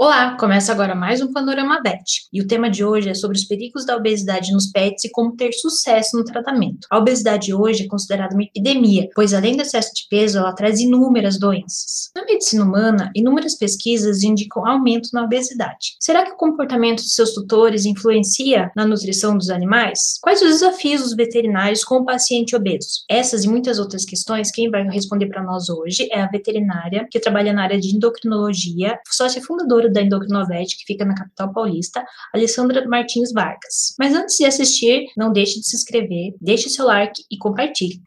Olá, começa agora mais um Panorama VET. E o tema de hoje é sobre os perigos da obesidade nos pets e como ter sucesso no tratamento. A obesidade hoje é considerada uma epidemia, pois além do excesso de peso, ela traz inúmeras doenças. Na medicina humana, inúmeras pesquisas indicam aumento na obesidade. Será que o comportamento de seus tutores influencia na nutrição dos animais? Quais os desafios dos veterinários com o paciente obeso? Essas e muitas outras questões, quem vai responder para nós hoje é a veterinária que trabalha na área de endocrinologia, sócia fundadora da Endocrinovete, que fica na capital paulista, Alessandra Martins Vargas. Mas antes de assistir, não deixe de se inscrever, deixe seu like e compartilhe.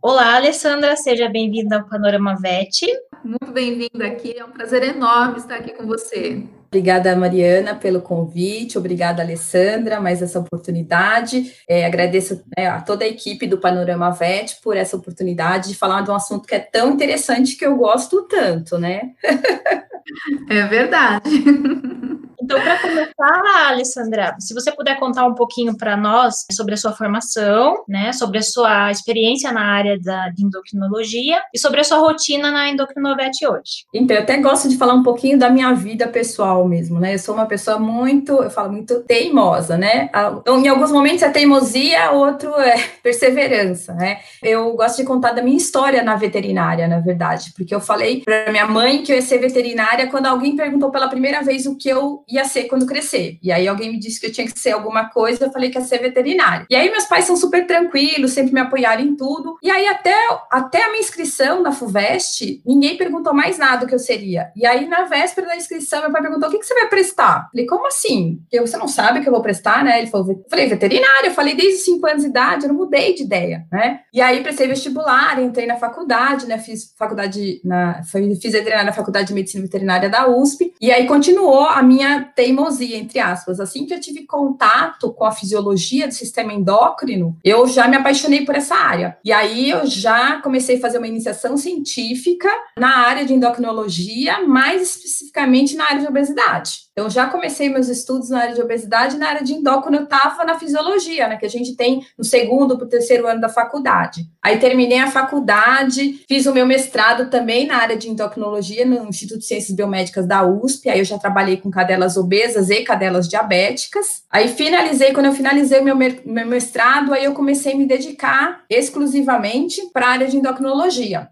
Olá, Alessandra, seja bem-vinda ao Panorama VET. Muito bem-vinda aqui, é um prazer enorme estar aqui com você. Obrigada, Mariana, pelo convite, obrigada, Alessandra, mais essa oportunidade. É, agradeço né, a toda a equipe do Panorama VET por essa oportunidade de falar de um assunto que é tão interessante que eu gosto tanto, né? É verdade. Então, para começar, Alessandra, se você puder contar um pouquinho para nós sobre a sua formação, né, sobre a sua experiência na área da, de endocrinologia e sobre a sua rotina na Endocrinovete hoje. Então, eu até gosto de falar um pouquinho da minha vida pessoal mesmo, né? Eu sou uma pessoa muito, eu falo muito teimosa, né? Então, em alguns momentos é teimosia, outro é perseverança, né? Eu gosto de contar da minha história na veterinária, na verdade, porque eu falei para minha mãe que eu ia ser veterinária quando alguém perguntou pela primeira vez o que eu ia ser quando crescer. E aí alguém me disse que eu tinha que ser alguma coisa, eu falei que ia ser veterinária. E aí meus pais são super tranquilos, sempre me apoiaram em tudo. E aí até, até a minha inscrição na FUVEST, ninguém perguntou mais nada o que eu seria. E aí na véspera da inscrição, meu pai perguntou, o que, que você vai prestar? Eu falei, como assim? Eu, você não sabe que eu vou prestar, né? Ele falou, eu falei, veterinária. Eu falei, desde os 5 anos de idade, eu não mudei de ideia, né? E aí prestei vestibular, entrei na faculdade, né? Fiz faculdade, na, fiz veterinária na Faculdade de Medicina Veterinária da USP. E aí continuou a minha teimosia, entre aspas. Assim que eu tive contato com a fisiologia do sistema endócrino, eu já me apaixonei por essa área. E aí eu já comecei a fazer uma iniciação científica na área de endocrinologia, mais especificamente na área de obesidade. Então, já comecei meus estudos na área de obesidade, na área de endócrino, eu estava na fisiologia, né, que a gente tem no segundo para o terceiro ano da faculdade. Aí terminei a faculdade, fiz o meu mestrado também na área de endocrinologia no Instituto de Ciências Biomédicas da USP, aí eu já trabalhei com cadelas obesas e cadelas diabéticas. Aí finalizei, quando eu finalizei meu, meu mestrado, aí eu comecei a me dedicar exclusivamente para a área de endocrinologia.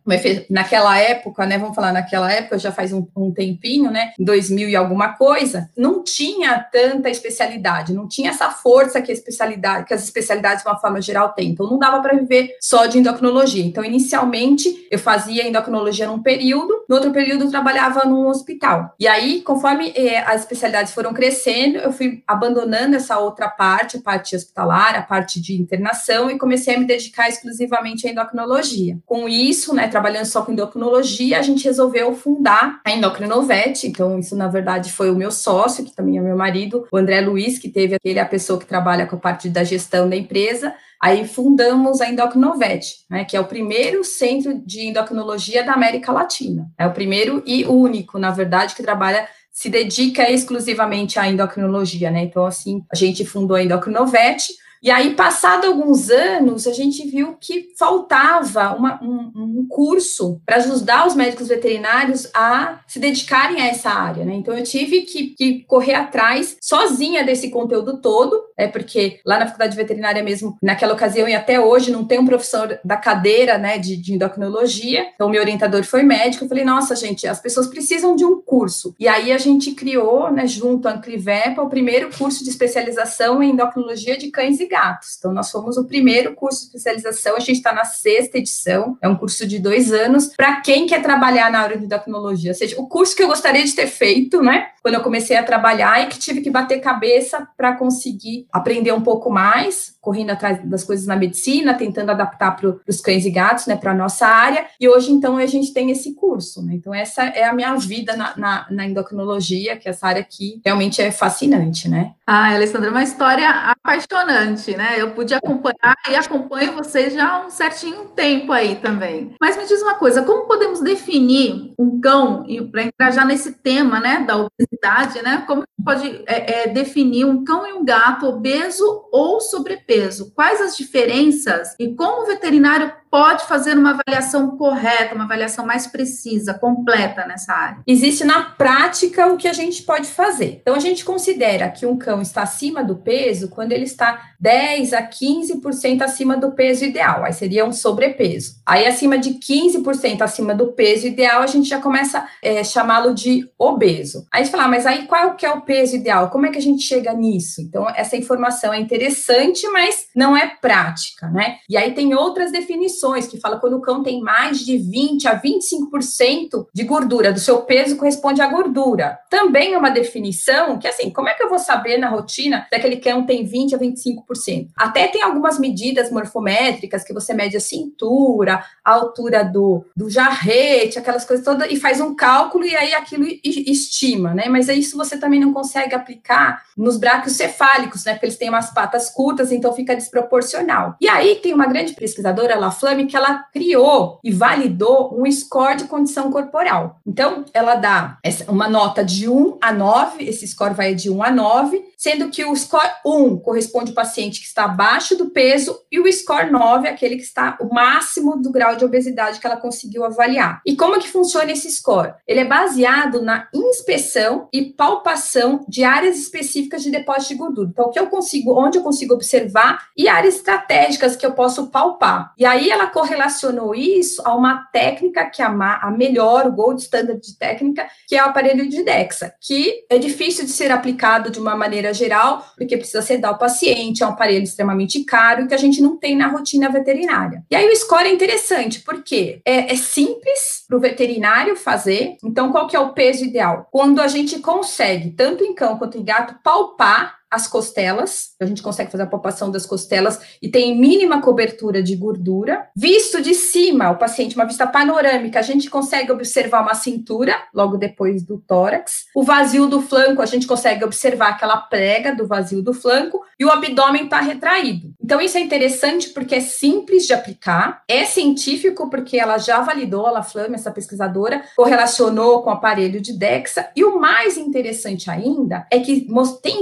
Naquela época, né, vamos falar naquela época, já faz um, um tempinho, né, 2000 e alguma coisa, não tinha tanta especialidade, não tinha essa força que a especialidade, que as especialidades de uma forma geral têm. Então não dava para viver só de endocrinologia. Então inicialmente eu fazia endocrinologia num período, no outro período eu trabalhava num hospital. E aí, conforme eh, as especialidades foram crescendo, eu fui abandonando essa outra parte, a parte hospitalar, a parte de internação e comecei a me dedicar exclusivamente à endocrinologia. Com isso, né, trabalhando só com endocrinologia, a gente resolveu fundar a Endocrinovete. Então isso na verdade foi o meu sócio, que também é meu marido, o André Luiz, que teve aquele a pessoa que trabalha com a parte da gestão da empresa. Aí fundamos a Endocrinovet, né, que é o primeiro centro de endocrinologia da América Latina. É o primeiro e único, na verdade, que trabalha se dedica exclusivamente à endocrinologia, né? Então, assim, a gente fundou a Endocrinovet, e aí, passado alguns anos, a gente viu que faltava uma, um, um, curso para ajudar os médicos veterinários a se dedicarem a essa área, né? Então, eu tive que, que correr atrás sozinha desse conteúdo todo, é porque lá na faculdade veterinária mesmo, naquela ocasião e até hoje, não tem um professor da cadeira, né, de, de endocrinologia. Então, meu orientador foi médico. Eu falei, nossa, gente, as pessoas precisam de um curso. E aí, a gente criou, né, junto à Anclivepa, o primeiro curso de especialização em endocrinologia de cães e gatos. Então, nós fomos o primeiro curso de especialização, a gente está na sexta edição, é um curso de dois anos, para quem quer trabalhar na área de tecnologia. Ou seja, o curso que eu gostaria de ter feito, né, quando eu comecei a trabalhar e que tive que bater cabeça para conseguir aprender um pouco mais, correndo atrás das coisas na medicina, tentando adaptar para os cães e gatos, né, para a nossa área. E hoje, então, a gente tem esse curso, né? Então, essa é a minha vida na, na, na endocrinologia, que essa área aqui realmente é fascinante, né? Ah, Alessandra, uma história apaixonante, né? Eu pude acompanhar e acompanho vocês já há um certinho tempo aí também. Mas me diz uma coisa, como podemos definir um cão, para entrar já nesse tema, né, da obesidade, né? Como pode é, é, definir um cão e um gato obeso ou sobrepeso? Quais as diferenças e como o veterinário pode fazer uma avaliação correta, uma avaliação mais precisa, completa nessa área? Existe na prática o que a gente pode fazer. Então, a gente considera que um cão está acima do peso quando ele está 10 a 15% acima do peso ideal, aí seria um sobrepeso. Aí, acima de 15% acima do peso ideal, a gente já começa a é, chamá-lo de obeso. Aí gente fala, ah, mas aí qual que é o peso ideal? Como é que a gente chega nisso? Então, essa informação é interessante, mas não é prática, né? E aí tem outras definições que fala quando o cão tem mais de 20 a 25% de gordura do seu peso corresponde à gordura. Também é uma definição que, assim, como é que eu vou saber na rotina se aquele cão tem 20 a 25%? Até tem algumas medidas morfométricas que você mede a cintura, a altura do, do jarrete, aquelas coisas todas, e faz um cálculo e aí aquilo estima, né? Mas isso você também não consegue aplicar nos bráquios cefálicos, né? Porque eles têm umas patas curtas, então fica desproporcional. E aí tem uma grande pesquisadora, La Que ela criou e validou um score de condição corporal. Então, ela dá uma nota de 1 a 9, esse score vai de 1 a 9, sendo que o score 1 corresponde ao paciente que está abaixo do peso e o score 9 é aquele que está o máximo do grau de obesidade que ela conseguiu avaliar. E como que funciona esse score? Ele é baseado na inspeção e palpação de áreas específicas de depósito de gordura. Então, o que eu consigo, onde eu consigo observar e áreas estratégicas que eu posso palpar. E aí ela correlacionou isso a uma técnica que é a, melhor, o gold standard de técnica, que é o aparelho de DEXA, que é difícil de ser aplicado de uma maneira geral, porque precisa sedar o paciente, é um aparelho extremamente caro que a gente não tem na rotina veterinária. E aí o score é interessante, porque é, é simples para o veterinário fazer. Então, qual que é o peso ideal? Quando a gente consegue, tanto em cão quanto em gato, palpar as costelas, a gente consegue fazer a palpação das costelas e tem mínima cobertura de gordura. Visto de cima, o paciente, uma vista panorâmica, a gente consegue observar uma cintura logo depois do tórax. O vazio do flanco, a gente consegue observar aquela prega do vazio do flanco e o abdômen está retraído. Então, isso é interessante porque é simples de aplicar, é científico porque ela já validou, a Flame, essa pesquisadora, correlacionou com o aparelho de DEXA, e o mais interessante ainda é que tem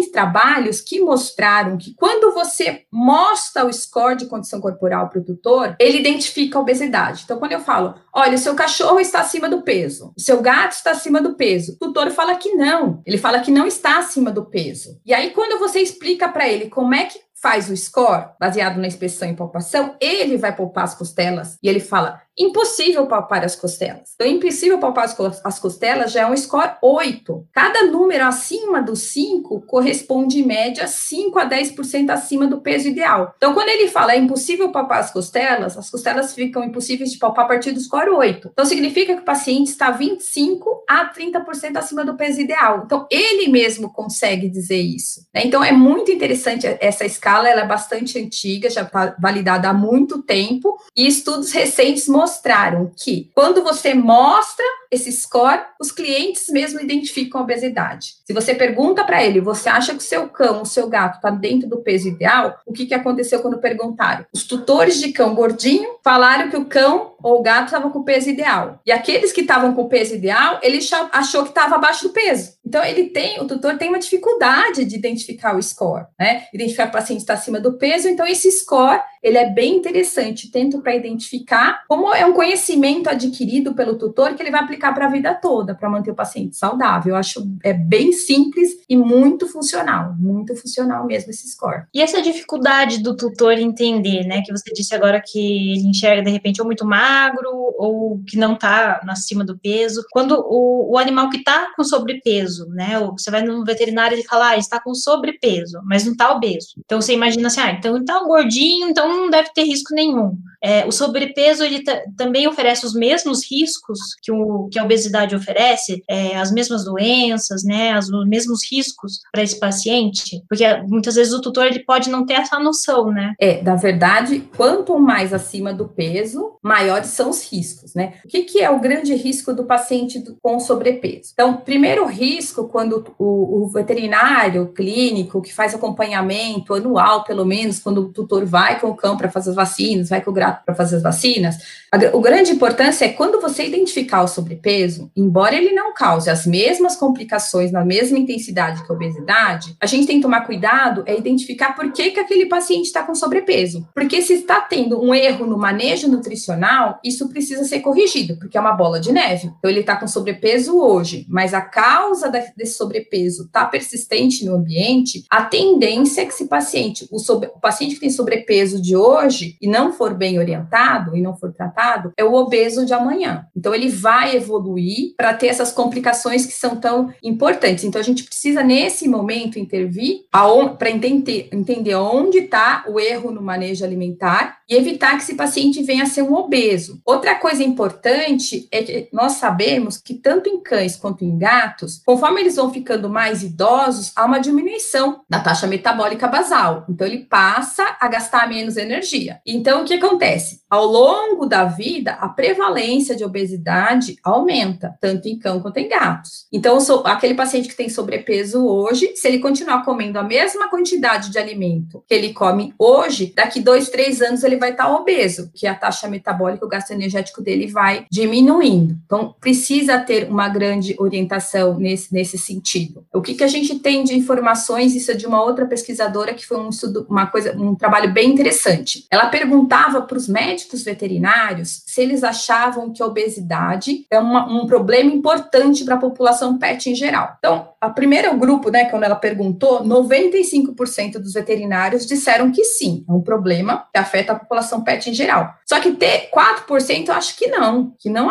trabalhos que mostraram que quando você mostra o score de condição corporal para o tutor, ele identifica a obesidade. Então, quando eu falo, olha, seu cachorro está acima do peso, seu gato está acima do peso, o tutor fala que não, ele fala que não está acima do peso. E aí, quando você explica para ele como é que faz o score, baseado na inspeção e palpação, ele vai palpar as costelas e ele fala: impossível palpar as costelas. Então, impossível palpar as costelas já é um score 8. Cada número acima do 5 corresponde, em média, 5 a 10% acima do peso ideal. Então, quando ele fala é impossível palpar as costelas, as costelas ficam impossíveis de palpar a partir do score 8. Então, significa que o paciente está 25 a 30% acima do peso ideal. Então, ele mesmo consegue dizer isso. Né? Então, é muito interessante essa escala, ela é bastante antiga, já está validada há muito tempo, e estudos recentes mostram mostraram que quando você mostra esse score, os clientes mesmo identificam a obesidade. Se você pergunta para ele, você acha que o seu cão, o seu gato está dentro do peso ideal? O que, que aconteceu quando perguntaram? Os tutores de cão gordinho falaram que o cão ou o gato estava com o peso ideal. E aqueles que estavam com o peso ideal, ele achou que estava abaixo do peso. Então, ele tem, o tutor tem uma dificuldade de identificar o score, né? Identificar o paciente está acima do peso. Então, esse score, ele é bem interessante, tanto para identificar, como é um conhecimento adquirido pelo tutor que ele vai aplicar para a vida toda, para manter o paciente saudável. Eu acho é bem simples e muito funcional, muito funcional mesmo esse score. E essa dificuldade do tutor entender, né, que você disse agora que ele enxerga de repente ou muito magro ou que não está acima do peso, quando o, o animal que está com sobrepeso, né, você vai no veterinário e fala, ah, está com sobrepeso, mas não está obeso. Então você imagina assim, ah, então está gordinho, então não deve ter risco nenhum. É, o sobrepeso ele também oferece os mesmos riscos que, o, que a obesidade oferece, é, as mesmas doenças, né, os mesmos riscos para esse paciente, porque muitas vezes o tutor ele pode não ter essa noção, né? É, na verdade, quanto mais acima do peso, maiores são os riscos, né? O que, que é o grande risco do paciente com sobrepeso? Então, primeiro risco, quando o, o veterinário clínico que faz acompanhamento anual, pelo menos, quando o tutor vai com o cão para fazer as vacinas, vai com o para fazer as vacinas, a, o grande importância é quando você identificar o sobrepeso, embora ele não cause as mesmas complicações na mesma intensidade que a obesidade, a gente tem que tomar cuidado é identificar por que, que aquele paciente está com sobrepeso. Porque se está tendo um erro no manejo nutricional, isso precisa ser corrigido, porque é uma bola de neve. Então, ele está com sobrepeso hoje, mas a causa desse sobrepeso está persistente no ambiente, a tendência é que esse paciente, o, sobre, o paciente que tem sobrepeso de hoje e não for bem orientado e não for tratado, é o obeso de amanhã. Então, ele vai evoluir para ter essas complicações que são tão importantes. Então, a gente precisa, nesse momento, intervir para entender, entender onde está o erro no manejo alimentar e evitar que esse paciente venha a ser um obeso. Outra coisa importante é que nós sabemos que tanto em cães quanto em gatos, conforme eles vão ficando mais idosos, há uma diminuição da taxa metabólica basal. Então, ele passa a gastar menos energia. Então, o que acontece? Ao longo da vida, a prevalência de obesidade aumenta, tanto em cão quanto em gatos. Então, aquele paciente que tem sobrepeso hoje, se ele continuar comendo a mesma quantidade de alimento que ele come hoje, daqui dois, três anos ele vai estar obeso, que a taxa metabólica, o gasto energético dele vai diminuindo. Então, precisa ter uma grande orientação nesse, nesse sentido. O que, que a gente tem de informações, isso é de uma outra pesquisadora que foi um estudo, uma coisa, um trabalho bem interessante. Ela perguntava para os médicos veterinários se eles achavam que a obesidade é uma, um problema importante para a população pet em geral. Então, a primeira grupo, né, quando ela perguntou, 95% dos veterinários disseram que sim, é um problema que afeta a população pet em geral. Só que ter 4% eu acho que não, que não,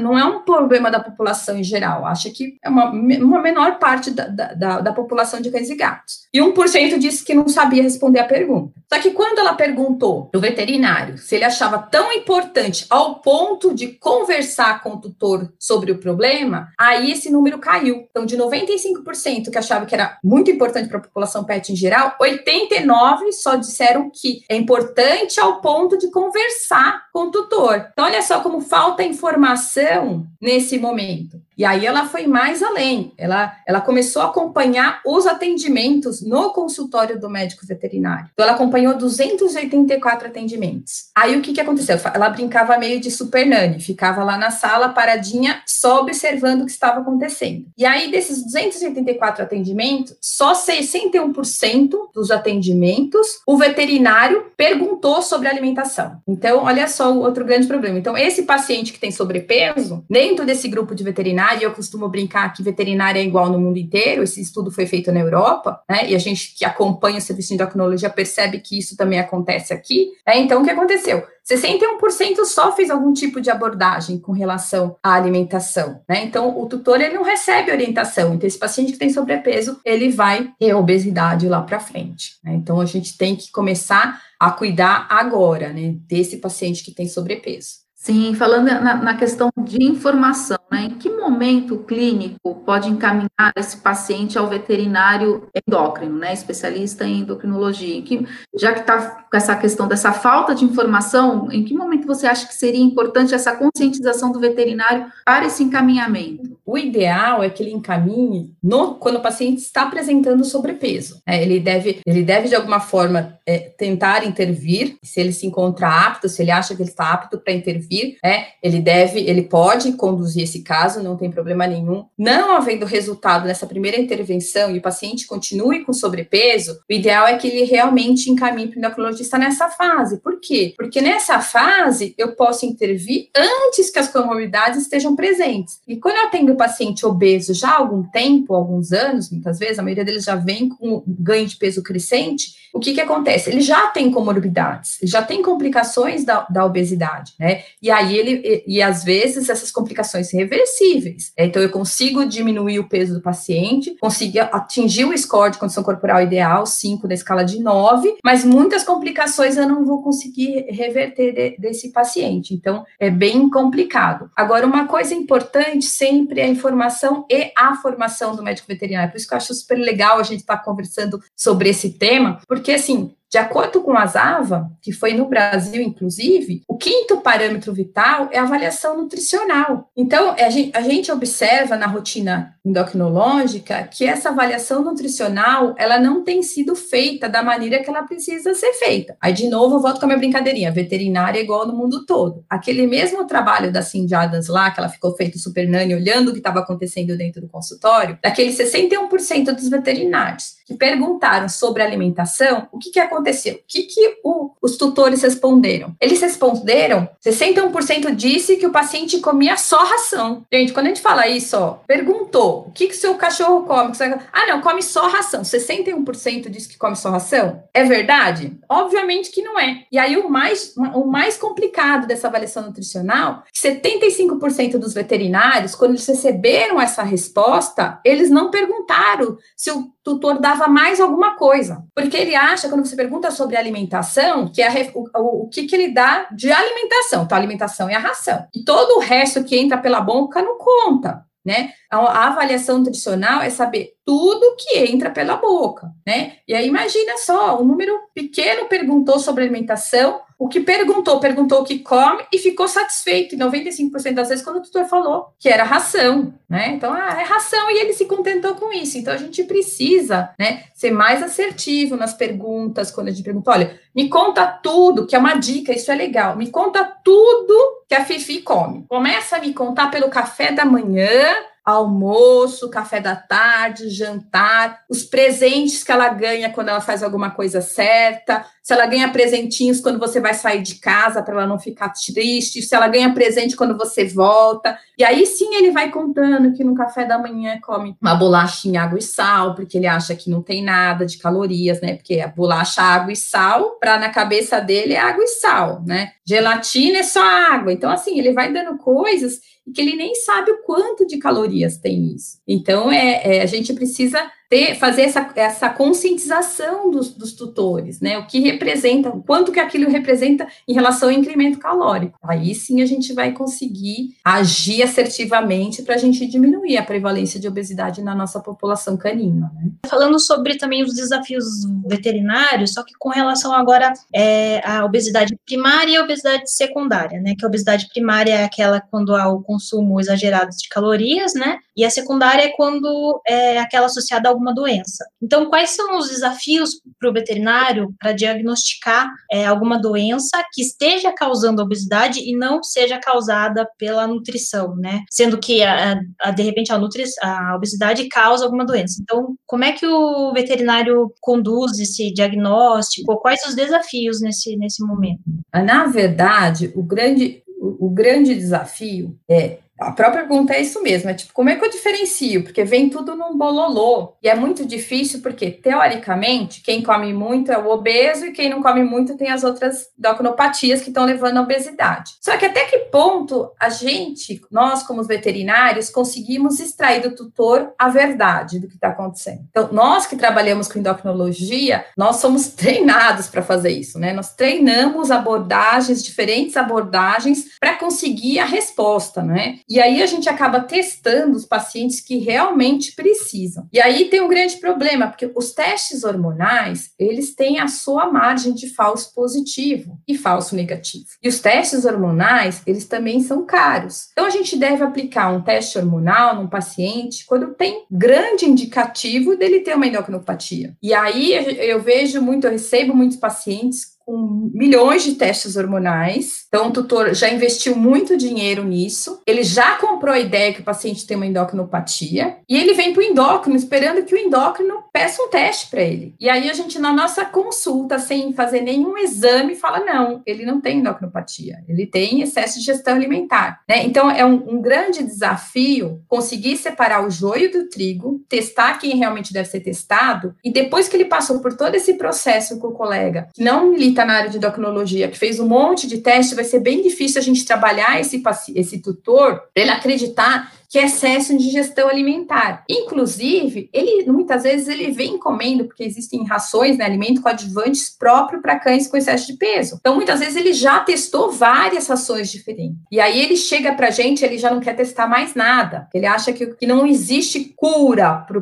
não é um problema da população em geral, acha que é uma, uma menor parte da, da, da população de cães e gatos. E 1% disse que não sabia responder a pergunta. Só que quando ela perguntou do veterinário se ele achava tão importante ao ponto de conversar com o tutor sobre o problema, aí esse número caiu. Então, de 95% que achava que era muito importante para a população pet em geral, 89% só disseram que é importante ao ponto de conversar com o tutor. Então, olha só como falta informação nesse momento. E aí ela foi mais além. Ela, ela começou a acompanhar os atendimentos no consultório do médico veterinário. Então, ela acompanhou 284 atendimentos. Aí o que, que aconteceu? Ela brincava meio de super nani, ficava lá na sala paradinha, só observando o que estava acontecendo. E aí, desses 284 atendimentos, só 61% dos atendimentos, o veterinário perguntou sobre alimentação. Então, olha só o outro grande problema. Então, esse paciente que tem sobrepeso, dentro desse grupo de veterinário, veterinária, eu costumo brincar que veterinária é igual no mundo inteiro, esse estudo foi feito na Europa, né, e a gente que acompanha o serviço de endocrinologia percebe que isso também acontece aqui, né, então o que aconteceu? 61% só fez algum tipo de abordagem com relação à alimentação, né? Então, o tutor ele não recebe orientação. Então, esse paciente que tem sobrepeso, ele vai ter obesidade lá para frente. Né? Então, a gente tem que começar a cuidar agora, né, desse paciente que tem sobrepeso. Sim, falando na, na, questão de informação, né? Em que momento o clínico pode encaminhar esse paciente ao veterinário endócrino, né? Especialista em endocrinologia? Em que, já que está com essa questão dessa falta de informação, em que momento você acha que seria importante essa conscientização do veterinário para esse encaminhamento? O ideal é que ele encaminhe no, quando o paciente está apresentando sobrepeso. É, ele, deve, ele deve, de alguma forma, é, tentar intervir, se ele se encontra apto, se ele acha que ele está apto para intervir né? Ele deve, ele pode conduzir esse caso, não tem problema nenhum. Não havendo resultado nessa primeira intervenção e o paciente continue com sobrepeso, o ideal é que ele realmente encaminhe para o endocrinologista nessa fase. Por quê? Porque nessa fase eu posso intervir antes que as comorbidades estejam presentes. E quando eu atendo o paciente obeso já há algum tempo, alguns anos, muitas vezes, a maioria deles já vem com ganho de peso crescente, o que que acontece? Ele já tem comorbidades, já tem complicações da, da obesidade, né? E aí ele, e, e às vezes essas complicações reversíveis. Então eu consigo diminuir o peso do paciente, consigo atingir o score de condição corporal ideal, 5 na escala de 9, mas muitas complicações eu não vou conseguir reverter de, desse paciente. Então é bem complicado. Agora, uma coisa importante sempre é a informação e a formação do médico veterinário. Por isso que eu acho super legal a gente estar tá conversando sobre esse tema, porque assim, De acordo com a Zava, que foi no Brasil, inclusive, o quinto parâmetro vital é a avaliação nutricional. Então, a gente, a gente observa na rotina endocrinológica que essa avaliação nutricional, ela não tem sido feita da maneira que ela precisa ser feita. Aí, de novo, eu volto com a minha brincadeirinha, veterinária é igual no mundo todo. Aquele mesmo trabalho da Cindy Adams lá, que ela ficou feito super nani, olhando o que estava acontecendo dentro do consultório, daqueles 61% dos veterinários que perguntaram sobre alimentação, o que, que aconteceu? O que, que o, os tutores responderam? Eles responderam, 61% disse que o paciente comia só ração. Gente, quando a gente fala isso, ó, perguntou, o que, que seu cachorro come? Ah, não, come só ração. 61% disse que come só ração? É verdade? Obviamente que não é. E aí o mais, o mais complicado dessa avaliação nutricional, 75% dos veterinários, quando eles receberam essa resposta, eles não perguntaram se o tutor dava mais alguma coisa. Porque ele acha, quando você pergunta sobre alimentação, que é o, o, o, que, que ele dá de alimentação. Então, a alimentação é a ração. E todo o resto que entra pela boca não conta. Né? A avaliação nutricional é saber tudo que entra pela boca, né? E aí imagina só, um número pequeno perguntou sobre alimentação, o que perguntou, perguntou o que come e ficou satisfeito, em 95% das vezes, quando o tutor falou que era ração, né? Então, ah, é ração, e ele se contentou com isso. Então, a gente precisa, né, ser mais assertivo nas perguntas, quando a gente pergunta, olha, me conta tudo, que é uma dica, isso é legal, me conta tudo que a Fifi come. Começa a me contar pelo café da manhã, almoço, café da tarde, jantar, os presentes que ela ganha quando ela faz alguma coisa certa, se ela ganha presentinhos quando você vai sair de casa para ela não ficar triste, se ela ganha presente quando você volta. E aí sim ele vai contando que no café da manhã come uma bolachinha água e sal, porque ele acha que não tem nada de calorias, né? Porque a bolacha água e sal, para na cabeça dele é água e sal, né? Gelatina é só água. Então assim, ele vai dando coisas e que ele nem sabe o quanto de calorias tem isso. Então, é, é a gente precisa ter, fazer essa, essa conscientização dos, dos, tutores, né? O que representa, o quanto que aquilo representa em relação ao incremento calórico. Aí sim a gente vai conseguir agir assertivamente para a gente diminuir a prevalência de obesidade na nossa população canina. Né? Falando sobre também os desafios veterinários, só que com relação agora é, à obesidade primária e a obesidade secundária, né? Que a obesidade primária é aquela quando há o consumo exagerado de calorias, né? E a secundária é quando é aquela associada a alguma doença. Então, quais são os desafios para o veterinário para diagnosticar é, alguma doença que esteja causando obesidade e não seja causada pela nutrição, né? Sendo que, a, a, de repente, a, nutri a obesidade causa alguma doença. Então, como é que o veterinário conduz esse diagnóstico? Quais os desafios nesse, nesse momento? Na verdade, o grande, o, o grande desafio é a própria pergunta é isso mesmo, é tipo, como é que eu diferencio? Porque vem tudo num bololô, e é muito difícil porque, teoricamente, quem come muito é o obeso e quem não come muito tem as outras endocrinopatias que estão levando à obesidade. Só que até que ponto a gente, nós como veterinários, conseguimos extrair do tutor a verdade do que está acontecendo? Então, nós que trabalhamos com endocrinologia, nós somos treinados para fazer isso, né? Nós treinamos abordagens, diferentes abordagens, para conseguir a resposta, né? E aí a gente acaba testando os pacientes que realmente precisam. E aí tem um grande problema, porque os testes hormonais, eles têm a sua margem de falso positivo e falso negativo. E os testes hormonais, eles também são caros. Então a gente deve aplicar um teste hormonal num paciente quando tem grande indicativo dele ter uma endocrinopatia. E aí eu vejo muito, eu recebo muitos pacientes com milhões de testes hormonais. Então, o tutor já investiu muito dinheiro nisso. Ele já comprou a ideia que o paciente tem uma endocrinopatia. E ele vem para o endócrino esperando que o endócrino peça um teste para ele. E aí, a gente, na nossa consulta, sem fazer nenhum exame, fala: não, ele não tem endocrinopatia. Ele tem excesso de gestão alimentar. Né? Então, é um, um grande desafio conseguir separar o joio do trigo, testar quem realmente deve ser testado. E depois que ele passou por todo esse processo com o colega, que não lhe está na área de endocrinologia, que fez um monte de teste, vai ser bem difícil a gente trabalhar esse, esse tutor ele acreditar que é excesso de ingestão alimentar. Inclusive, ele muitas vezes ele vem comendo, porque existem rações, né, alimento coadjuvantes próprio para cães com excesso de peso. Então, muitas vezes ele já testou várias rações diferentes. E aí ele chega para a gente, ele já não quer testar mais nada. Ele acha que, que não existe cura para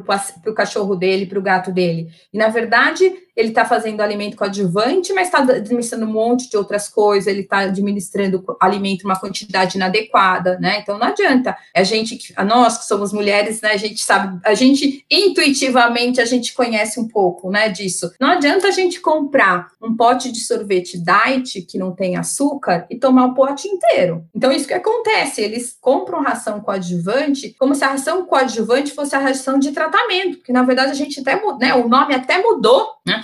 o cachorro dele, para o gato dele. E na verdade, ele está fazendo alimento coadjuvante, mas está administrando um monte de outras coisas, ele está administrando alimento uma quantidade inadequada, né? Então não adianta. A gente, a nós que somos mulheres, né? A gente sabe, a gente intuitivamente a gente conhece um pouco, né? Disso. Não adianta a gente comprar um pote de sorvete diet que não tem açúcar e tomar o pote inteiro. Então isso que acontece, eles compram ração coadjuvante como se a ração coadjuvante fosse a ração de tratamento, porque na verdade a gente até, né? O nome até mudou, né?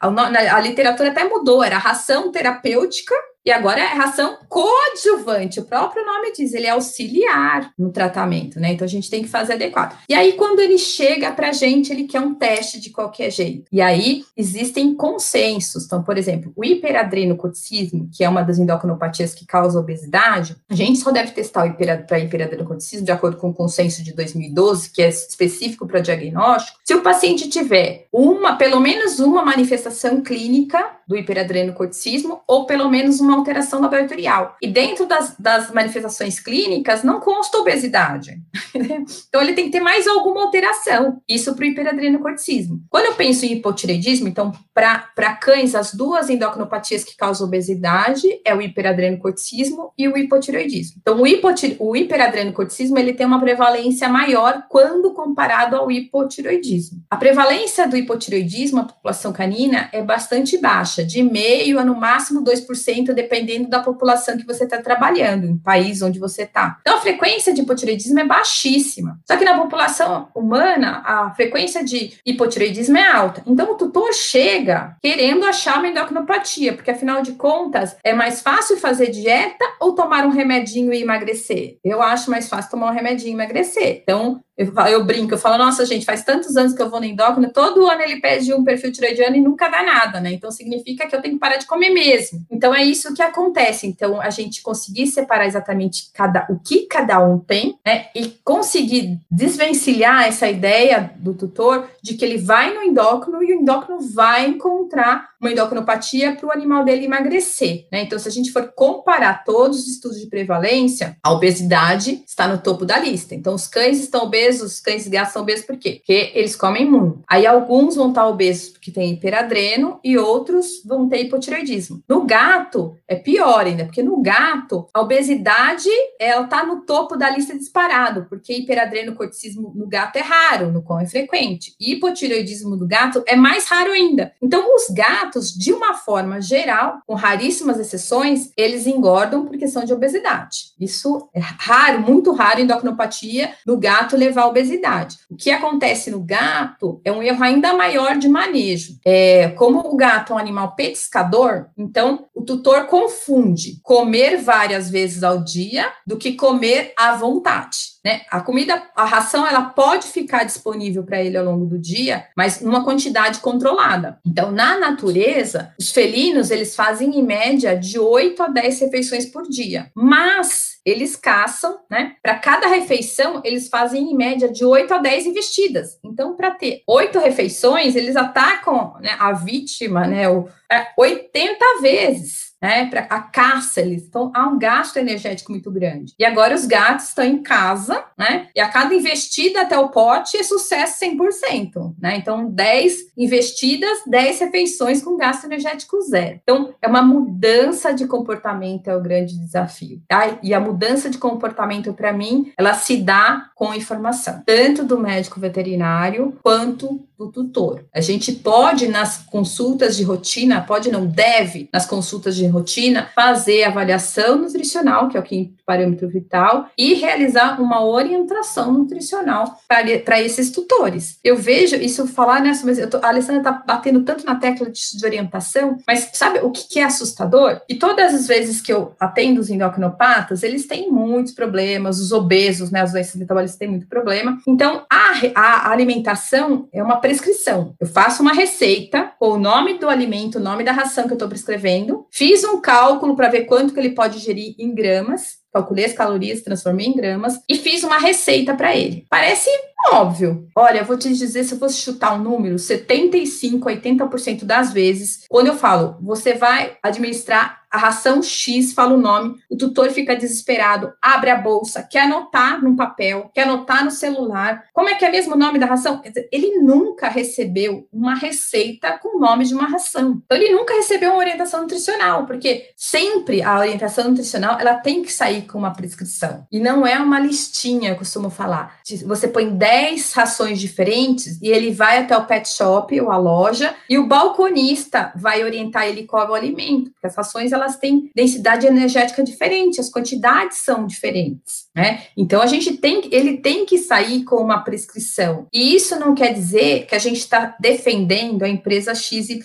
A, literatura até mudou, era ração terapêutica e agora é ração coadjuvante. O próprio nome diz, ele é auxiliar no tratamento, né? Então a gente tem que fazer adequado. E aí, quando ele chega para a gente, ele quer um teste de qualquer jeito. E aí existem consensos. Então, por exemplo, o hiperadrenocorticismo, que é uma das endocrinopatias que causa obesidade, a gente só deve testar o hiper, para hiperadrenocorticismo de acordo com o consenso de 2012, que é específico para diagnóstico, se o paciente tiver uma, pelo menos uma manifestação clínica do hiperadrenocorticismo, ou pelo menos uma alteração laboratorial. E dentro das, das manifestações clínicas não consta obesidade. então ele tem que ter mais alguma alteração. Isso para o hiperadrenocorticismo. Quando eu penso em hipotireoidismo, então para cães, as duas endocrinopatias que causam obesidade é o hiperadrenocorticismo e o hipotireoidismo. Então o, hipotire, o hiperadrenocorticismo ele tem uma prevalência maior quando comparado ao hipotireoidismo. A prevalência do hipotireoidismo na população canina é bastante baixa, de meio a no máximo 2% dependendo da população que você está trabalhando, em país onde você está. Então, a frequência de hipotireoidismo é baixíssima. Só que na população humana, a frequência de hipotireoidismo é alta. Então, o tutor chega querendo achar uma endocrinopatia, porque afinal de contas, é mais fácil fazer dieta ou tomar um remedinho e emagrecer? Eu acho mais fácil tomar um remedinho e emagrecer. Então, eu, eu, brinco, eu falo, nossa, gente, faz tantos anos que eu vou no endócrino, todo ano ele pede um perfil tiroidiano e nunca dá nada, né? Então significa que eu tenho que parar de comer mesmo. Então é isso que acontece. Então, a gente conseguir separar exatamente cada, o que cada um tem, né? E conseguir desvencilhar essa ideia do tutor de que ele vai no endócrino e o endócrino vai encontrar uma endocrinopatia para o animal dele emagrecer, né? Então, se a gente for comparar todos os estudos de prevalência, a obesidade está no topo da lista. Então, os cães estão obesos os cães de gato são obesos por quê? Porque eles comem muito. Aí alguns vão estar obesos porque tem hiperadreno e outros vão ter hipotireoidismo. No gato é pior ainda, porque no gato a obesidade ela tá no topo da lista disparado, porque hiperadreno corticismo no gato é raro, no cão é frequente. E hipotireoidismo do gato é mais raro ainda. Então os gatos, de uma forma geral, com raríssimas exceções, eles engordam por questão de obesidade. Isso é raro, muito raro endocrinopatia no gato levar obesidade. O que acontece no gato é um erro ainda maior de manejo. É, como o gato é um animal petiscador, então o tutor confunde comer várias vezes ao dia do que comer à vontade. Né? A comida, a ração, ela pode ficar disponível para ele ao longo do dia, mas numa quantidade controlada. Então, na natureza, os felinos, eles fazem em média de 8 a 10 refeições por dia. Mas eles caçam, né? Para cada refeição, eles fazem em média de 8 a 10 investidas. Então, para ter oito refeições, eles atacam né, a vítima, né? O, é, 80 vezes né, para a caça, eles estão há um gasto energético muito grande. E agora os gatos estão em casa, né? E a cada investida até o pote é sucesso 100%, né? Então 10 investidas, 10 refeições com gasto energético zero. Então é uma mudança de comportamento é o grande desafio. Tá? E a mudança de comportamento para mim, ela se dá com informação, tanto do médico veterinário quanto do tutor. A gente pode nas consultas de rotina, pode não deve nas consultas de rotina, fazer avaliação nutricional, que é o quinto parâmetro vital, e realizar uma orientação nutricional para esses tutores. Eu vejo isso falar nessa, mas tô, a Alessandra está batendo tanto na tecla de, de, orientação, mas sabe o que, que é assustador? E todas as vezes que eu atendo os endocrinopatas, eles têm muitos problemas, os obesos, né, as doenças metabólicas têm muito problema. Então, a, a alimentação é uma prescrição. Eu faço uma receita com o nome do alimento, o nome da ração que eu estou prescrevendo, fiz um cálculo para ver quanto que ele pode gerir em gramas, calculei as calorias, transformei em gramas e fiz uma receita para ele. Parece óbvio. Olha, vou te dizer, se eu fosse chutar um número, 75, 80% das vezes, quando eu falo, você vai administrar a ração X, fala o nome, o tutor fica desesperado, abre a bolsa, quer anotar num papel, quer anotar no celular. Como é que é mesmo o nome da ração? Quer dizer, ele nunca recebeu uma receita com o nome de uma ração. Então, ele nunca recebeu uma orientação nutricional, porque sempre a orientação nutricional ela tem que sair com uma prescrição. E não é uma listinha, eu costumo falar. Você põe 10 rações diferentes e ele vai até o pet shop ou a loja e o balconista vai orientar ele qual é o alimento, porque as rações elas têm densidade energética diferente, as quantidades são diferentes, né? Então a gente tem, ele tem que sair com uma prescrição. E isso não quer dizer que a gente está defendendo a empresa XYZ.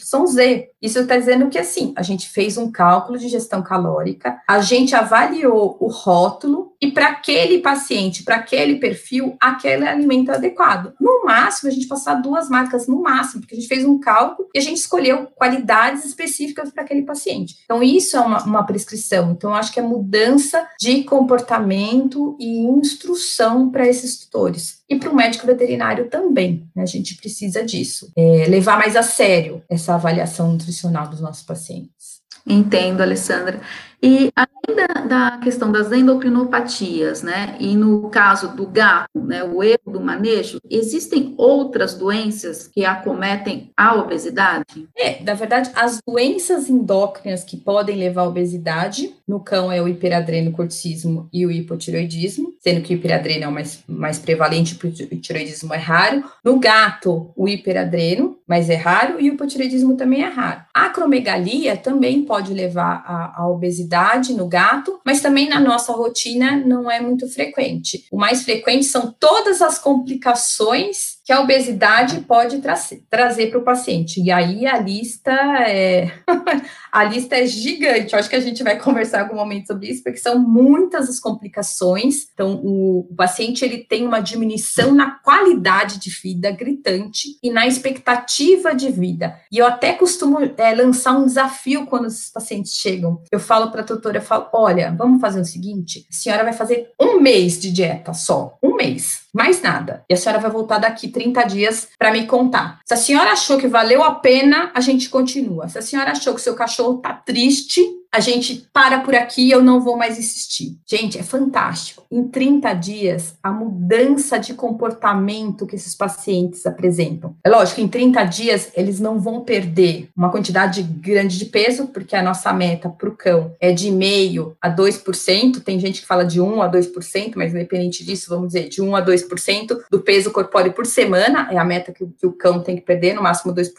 Isso está dizendo que assim, a gente fez um cálculo de gestão calórica, a gente avaliou o rótulo e para aquele paciente, para aquele perfil, aquele alimento é adequado. No máximo, a gente passar duas marcas no máximo, porque a gente fez um cálculo e a gente escolheu qualidades específicas para aquele paciente. Então, isso é uma, uma prescrição. Então, acho que é mudança de comportamento e instrução para esses tutores. E para o médico veterinário também, né? A gente precisa disso. É, levar mais a sério essa avaliação nutricional dos nossos pacientes. Entendo, Alessandra. E além da, da, questão das endocrinopatias, né, e no caso do gato, né, o erro do manejo, existem outras doenças que acometem a obesidade? É, na verdade, as doenças endócrinas que podem levar à obesidade, no cão é o hiperadrenocorticismo e o hipotiroidismo, sendo que o hiperadreno é o mais, mais prevalente, o hipotiroidismo é raro. No gato, o hiperadreno, mas é raro, e o hipotiroidismo também é raro. A acromegalia também pode levar à, à obesidade obesidade no gato, mas também na nossa rotina não é muito frequente. O mais frequente são todas as complicações que a obesidade pode tra trazer para o paciente. E aí a lista é a lista é gigante. Eu acho que a gente vai conversar algum momento sobre isso, porque são muitas as complicações. Então, o, o paciente ele tem uma diminuição na qualidade de vida gritante e na expectativa de vida. E eu até costumo é, lançar um desafio quando esses pacientes chegam. Eu falo para a tutora, eu falo, olha, vamos fazer o seguinte, a senhora vai fazer um mês de dieta só, um mês mais nada. E a senhora vai voltar daqui 30 dias para me contar. Se a senhora achou que valeu a pena, a gente continua. Se a senhora achou que seu cachorro tá triste, a gente para por aqui, eu não vou mais insistir. Gente, é fantástico. Em 30 dias, a mudança de comportamento que esses pacientes apresentam. É lógico, em 30 dias, eles não vão perder uma quantidade grande de peso, porque a nossa meta para o cão é de meio a 2%. Tem gente que fala de 1 a 2%, mas independente disso, vamos dizer, de 1 a 2% do peso corpóreo por semana é a meta que, que o cão tem que perder, no máximo 2%.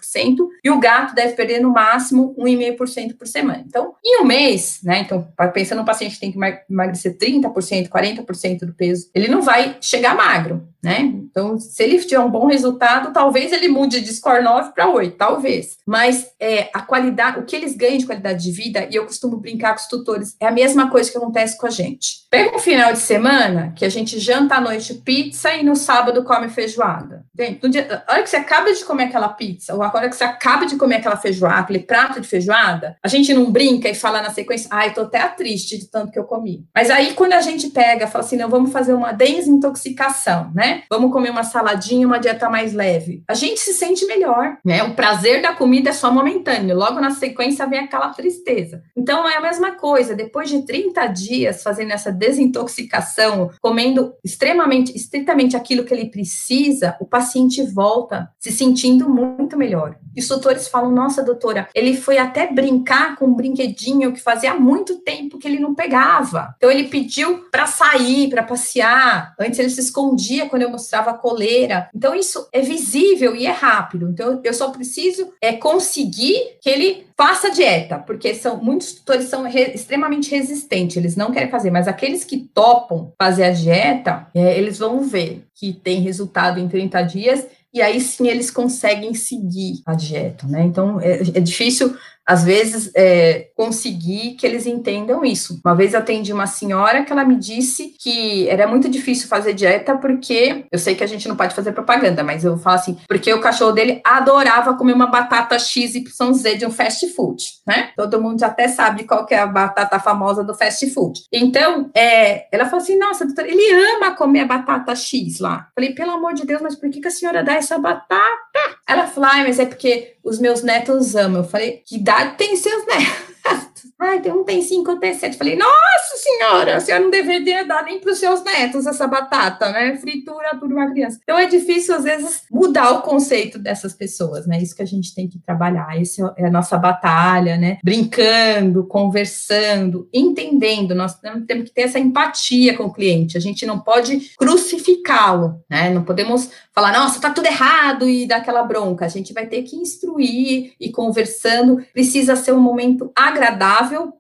E o gato deve perder no máximo 1,5% por semana. Então, em um um mês, né? Então, pensando no paciente que tem que emagrecer 30%, 40% do peso, ele não vai chegar magro, né? Então, se ele tiver um bom resultado, talvez ele mude de score 9 para 8, talvez. Mas é, a qualidade, o que eles ganham de qualidade de vida, e eu costumo brincar com os tutores, é a mesma coisa que acontece com a gente. Pega um final de semana que a gente janta à noite pizza e no sábado come feijoada. Gente, no dia, a hora que você acaba de comer aquela pizza, ou a hora que você acaba de comer aquela feijoada, aquele prato de feijoada, a gente não brinca e fala fala na sequência, ai, ah, tô até triste de tanto que eu comi. Mas aí, quando a gente pega, fala assim, não, vamos fazer uma desintoxicação, né? Vamos comer uma saladinha, uma dieta mais leve. A gente se sente melhor, né? O prazer da comida é só momentâneo. Logo na sequência vem aquela tristeza. Então, é a mesma coisa. Depois de 30 dias fazendo essa desintoxicação, comendo extremamente, estritamente aquilo que ele precisa, o paciente volta se sentindo muito melhor. E os doutores falam, nossa, doutora, ele foi até brincar com um brinquedinho que fazia muito tempo que ele não pegava. Então ele pediu para sair, para passear. Antes ele se escondia quando eu mostrava a coleira. Então isso é visível e é rápido. Então eu só preciso é conseguir que ele faça dieta, porque são muitos tutores são re, extremamente resistentes, eles não querem fazer, mas aqueles que topam fazer a dieta, é, eles vão ver que tem resultado em 30 dias e aí sim eles conseguem seguir a dieta, né? Então é, é difícil às vezes, é, conseguir que eles entendam isso. Uma vez atendi uma senhora que ela me disse que era muito difícil fazer dieta porque, eu sei que a gente não pode fazer propaganda, mas eu falo assim, porque o cachorro dele adorava comer uma batata XYZ de um fast food, né? Todo mundo até sabe qual que é a batata famosa do fast food. Então, é, ela falou assim, nossa, doutora, ele ama comer a batata X lá. Falei, pelo amor de Deus, mas por que, que a senhora dá essa batata? Ela falou, ah, mas é porque os meus netos amam. Eu falei, que tem seus netos? Ai, tem um tem cinco, um tem sete. Falei, nossa senhora, a senhora não deveria dar nem para os seus netos essa batata, né? Fritura tudo uma criança. Então é difícil, às vezes, mudar o conceito dessas pessoas, né? Isso que a gente tem que trabalhar. Essa é a nossa batalha, né? Brincando, conversando, entendendo. Nós temos que ter essa empatia com o cliente. A gente não pode crucificá-lo, né? Não podemos falar, nossa, tá tudo errado e dar aquela bronca. A gente vai ter que instruir e conversando. Precisa ser um momento agradável,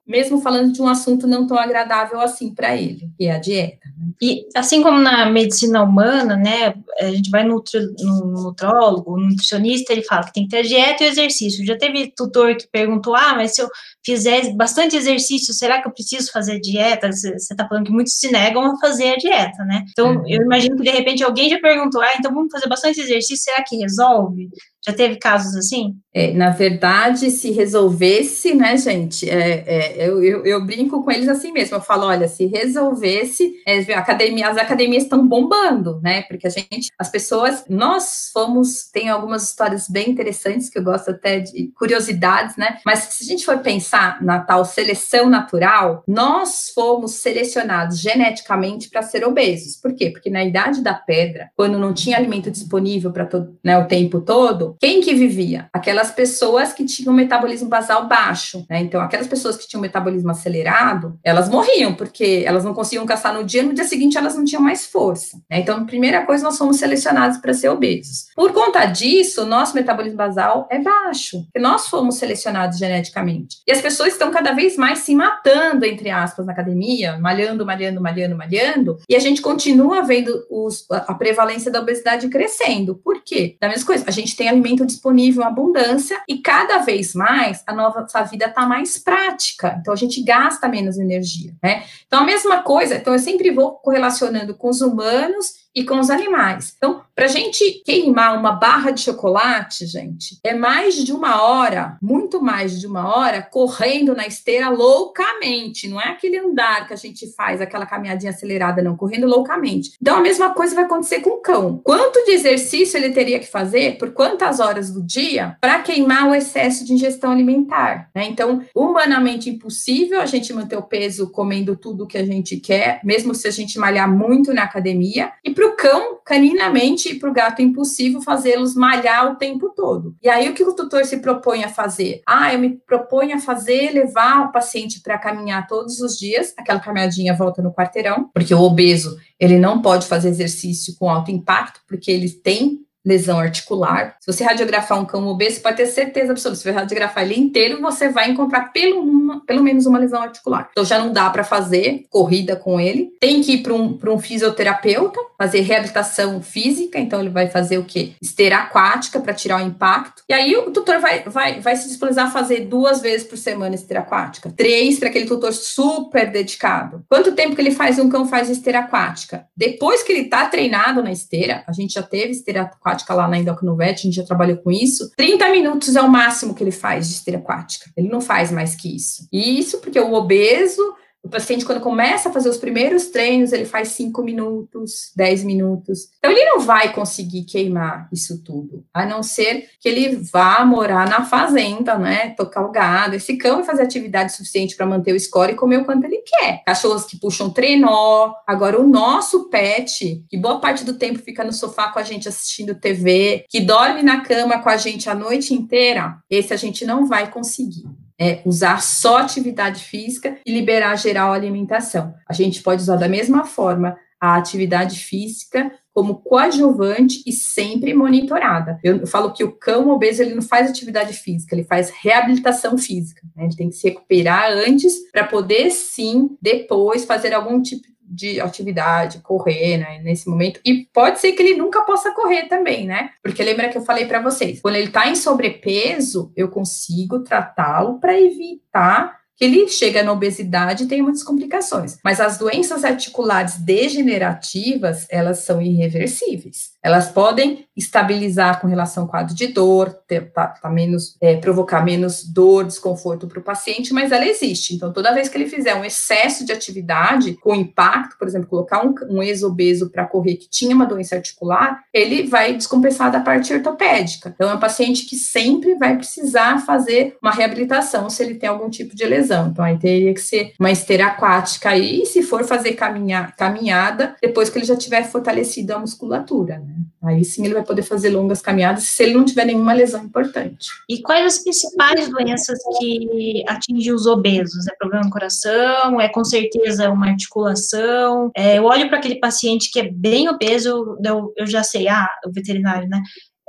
mesmo falando de um assunto não tão agradável assim para ele, que é a dieta. Né? E assim como na medicina humana, né, a gente vai no, no nutrólogo, no nutricionista, ele fala que tem que ter a dieta e o exercício. Já teve tutor que perguntou, ah, mas se eu fizer bastante exercício, será que eu preciso fazer dieta? Você está falando que muitos se negam a fazer a dieta, né? Então, uhum. eu imagino que de repente alguém já perguntou, ah, então vamos fazer bastante exercício, será que resolve? Já teve casos assim? É, na verdade, se resolvesse, né, gente, é, é, eu, eu, eu, brinco com eles assim mesmo. Eu falo, olha, se resolvesse, é, academia, as academias estão bombando, né? Porque a gente, as pessoas, nós fomos, tem algumas histórias bem interessantes que eu gosto até de curiosidades, né? Mas se a gente for pensar na tal seleção natural, nós fomos selecionados geneticamente para ser obesos. Por quê? Porque na idade da pedra, quando não tinha alimento disponível para né, o tempo todo, quem que vivia? Aquelas pessoas que tinham metabolismo basal baixo, né? Então, aquelas pessoas que tinham metabolismo acelerado, elas morriam, porque elas não conseguiam caçar no dia, no dia seguinte elas não tinham mais força. Né? Então, primeira coisa, nós fomos selecionados para ser obesos. Por conta disso, nosso metabolismo basal é baixo, nós fomos selecionados geneticamente. E as pessoas estão cada vez mais se matando, entre aspas, na academia, malhando, malhando, malhando, malhando, e a gente continua vendo os, a prevalência da obesidade crescendo. Por quê? Da mesma coisa, a gente tem alimento disponível em abundância e cada vez mais a nossa vida está mais prática. Então a gente gasta menos energia, né? Então a mesma coisa, então eu sempre vou correlacionando com os humanos e com os animais. Então, para a gente queimar uma barra de chocolate, gente, é mais de uma hora, muito mais de uma hora, correndo na esteira loucamente. Não é aquele andar que a gente faz, aquela caminhadinha acelerada, não, correndo loucamente. Então, a mesma coisa vai acontecer com o cão. Quanto de exercício ele teria que fazer, por quantas horas do dia, para queimar o excesso de ingestão alimentar? Né? Então, humanamente impossível a gente manter o peso comendo tudo que a gente quer, mesmo se a gente malhar muito na academia. E para o cão, caninamente, e para o gato impossível fazê-los malhar o tempo todo. E aí, o que o tutor se propõe a fazer? Ah, eu me proponho a fazer, levar o paciente para caminhar todos os dias, aquela caminhadinha volta no quarteirão, porque o obeso, ele não pode fazer exercício com alto impacto, porque ele tem lesão articular. Se você radiografar um cão obeso, pode ter certeza absoluta. Se você radiografar ele inteiro, você vai encontrar pelo, uma, pelo menos uma lesão articular. Então já não dá para fazer corrida com ele. Tem que ir para um, um fisioterapeuta, fazer reabilitação física. Então ele vai fazer o quê? Esteira aquática para tirar o impacto. E aí o tutor vai, vai, vai se disponibilizar a fazer duas vezes por semana esteira aquática. Três para aquele tutor super dedicado. Quanto tempo que ele faz um cão faz esteira aquática? Depois que ele está treinado na esteira, a gente já teve esteira aquática aquática lá na Endocrinovet, a gente já trabalhou com isso. 30 minutos é o máximo que ele faz de esteira aquática. Ele não faz mais que isso. E isso porque o obeso o paciente, quando começa a fazer os primeiros treinos, ele faz 5 minutos, 10 minutos. Então, ele não vai conseguir queimar isso tudo, a não ser que ele vá morar na fazenda, né? Tocar o gado. Esse cão vai fazer atividade suficiente para manter o score e comer o quanto ele quer. Cachorros que puxam trenó. Agora, o nosso pet, que boa parte do tempo fica no sofá com a gente assistindo TV, que dorme na cama com a gente a noite inteira, esse a gente não vai conseguir é usar só atividade física e liberar geral alimentação. A gente pode usar da mesma forma a atividade física como coadjuvante e sempre monitorada. Eu falo que o cão obeso ele não faz atividade física, ele faz reabilitação física. Né? Ele tem que se recuperar antes para poder sim depois fazer algum tipo de atividade, correr, né, nesse momento. E pode ser que ele nunca possa correr também, né? Porque lembra que eu falei para vocês, quando ele está em sobrepeso, eu consigo tratá-lo para evitar que ele chega na obesidade e tem muitas complicações. Mas as doenças articulares degenerativas, elas são irreversíveis. Elas podem estabilizar com relação ao quadro de dor, ter, tá, tá menos, é, provocar menos dor, desconforto para o paciente, mas ela existe. Então, toda vez que ele fizer um excesso de atividade com impacto, por exemplo, colocar um, um ex-obeso para correr que tinha uma doença articular, ele vai descompensar da parte ortopédica. Então, é um paciente que sempre vai precisar fazer uma reabilitação se ele tem algum tipo de lesão. Então, aí teria que ser uma esteira aquática aí, e se for fazer caminha, caminhada, depois que ele já tiver fortalecido a musculatura, né? Aí sim ele vai poder fazer longas caminhadas se ele não tiver nenhuma lesão importante. E quais as principais doenças que atingem os obesos? É problema no coração? É com certeza uma articulação? É, eu olho para aquele paciente que é bem obeso, eu, eu já sei, ah, o veterinário, né?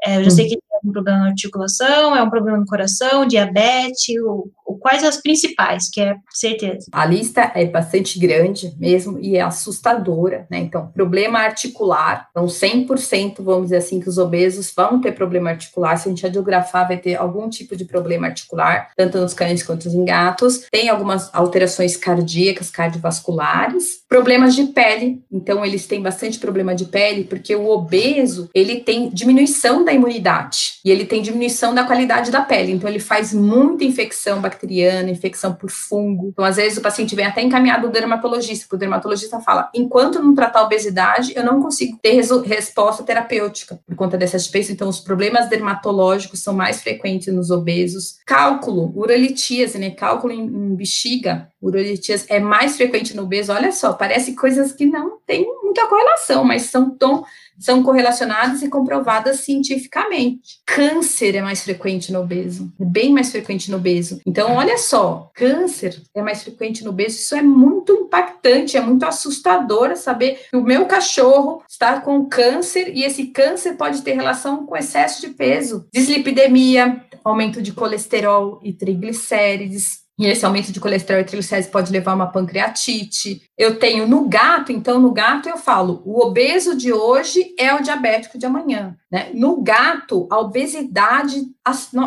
É, eu já sei que um problema na articulação, é um problema no coração, diabetes, o, quais as principais, que é certeza? A lista é bastante grande mesmo e é assustadora, né? Então, problema articular, então 100%, vamos dizer assim, que os obesos vão ter problema articular, se a gente radiografar, vai ter algum tipo de problema articular, tanto nos cães quanto em gatos. Tem algumas alterações cardíacas, cardiovasculares, problemas de pele, então eles têm bastante problema de pele, porque o obeso, ele tem diminuição da imunidade e ele tem diminuição da qualidade da pele. Então, ele faz muita infecção bacteriana, infecção por fungo. Então, às vezes, o paciente vem até encaminhado ao dermatologista, porque o dermatologista fala: enquanto não tratar a obesidade, eu não consigo ter resposta terapêutica por conta dessa espécie. Então, os problemas dermatológicos são mais frequentes nos obesos. Cálculo, urolitíase, né? Cálculo em, em bexiga, urolitíase é mais frequente no obeso. Olha só, parece coisas que não têm muita correlação, mas são tão são correlacionadas e comprovadas cientificamente. Câncer é mais frequente no obeso, é bem mais frequente no obeso. Então, olha só, câncer é mais frequente no obeso, isso é muito impactante, é muito assustador saber que o meu cachorro está com câncer e esse câncer pode ter relação com excesso de peso, dislipidemia, aumento de colesterol e triglicérides, e esse aumento de colesterol e triglicérides pode levar a uma pancreatite. Eu tenho no gato, então no gato eu falo, o obeso de hoje é o diabético de amanhã. Né? No gato, a obesidade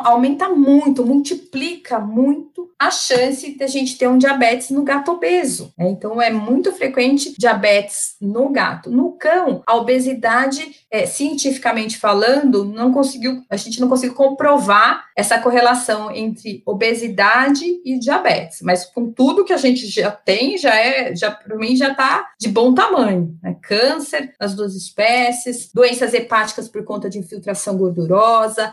aumenta muito, multiplica muito a chance de a gente ter um diabetes no gato obeso. Né? Então, é muito frequente diabetes no gato. No cão, a obesidade, é, cientificamente falando, não conseguiu, a gente não conseguiu comprovar essa correlação entre obesidade e diabetes. Mas com tudo que a gente já tem, já é, já para mim já está de bom tamanho. Né? Câncer nas duas espécies, doenças hepáticas por conta de infiltração gordurosa,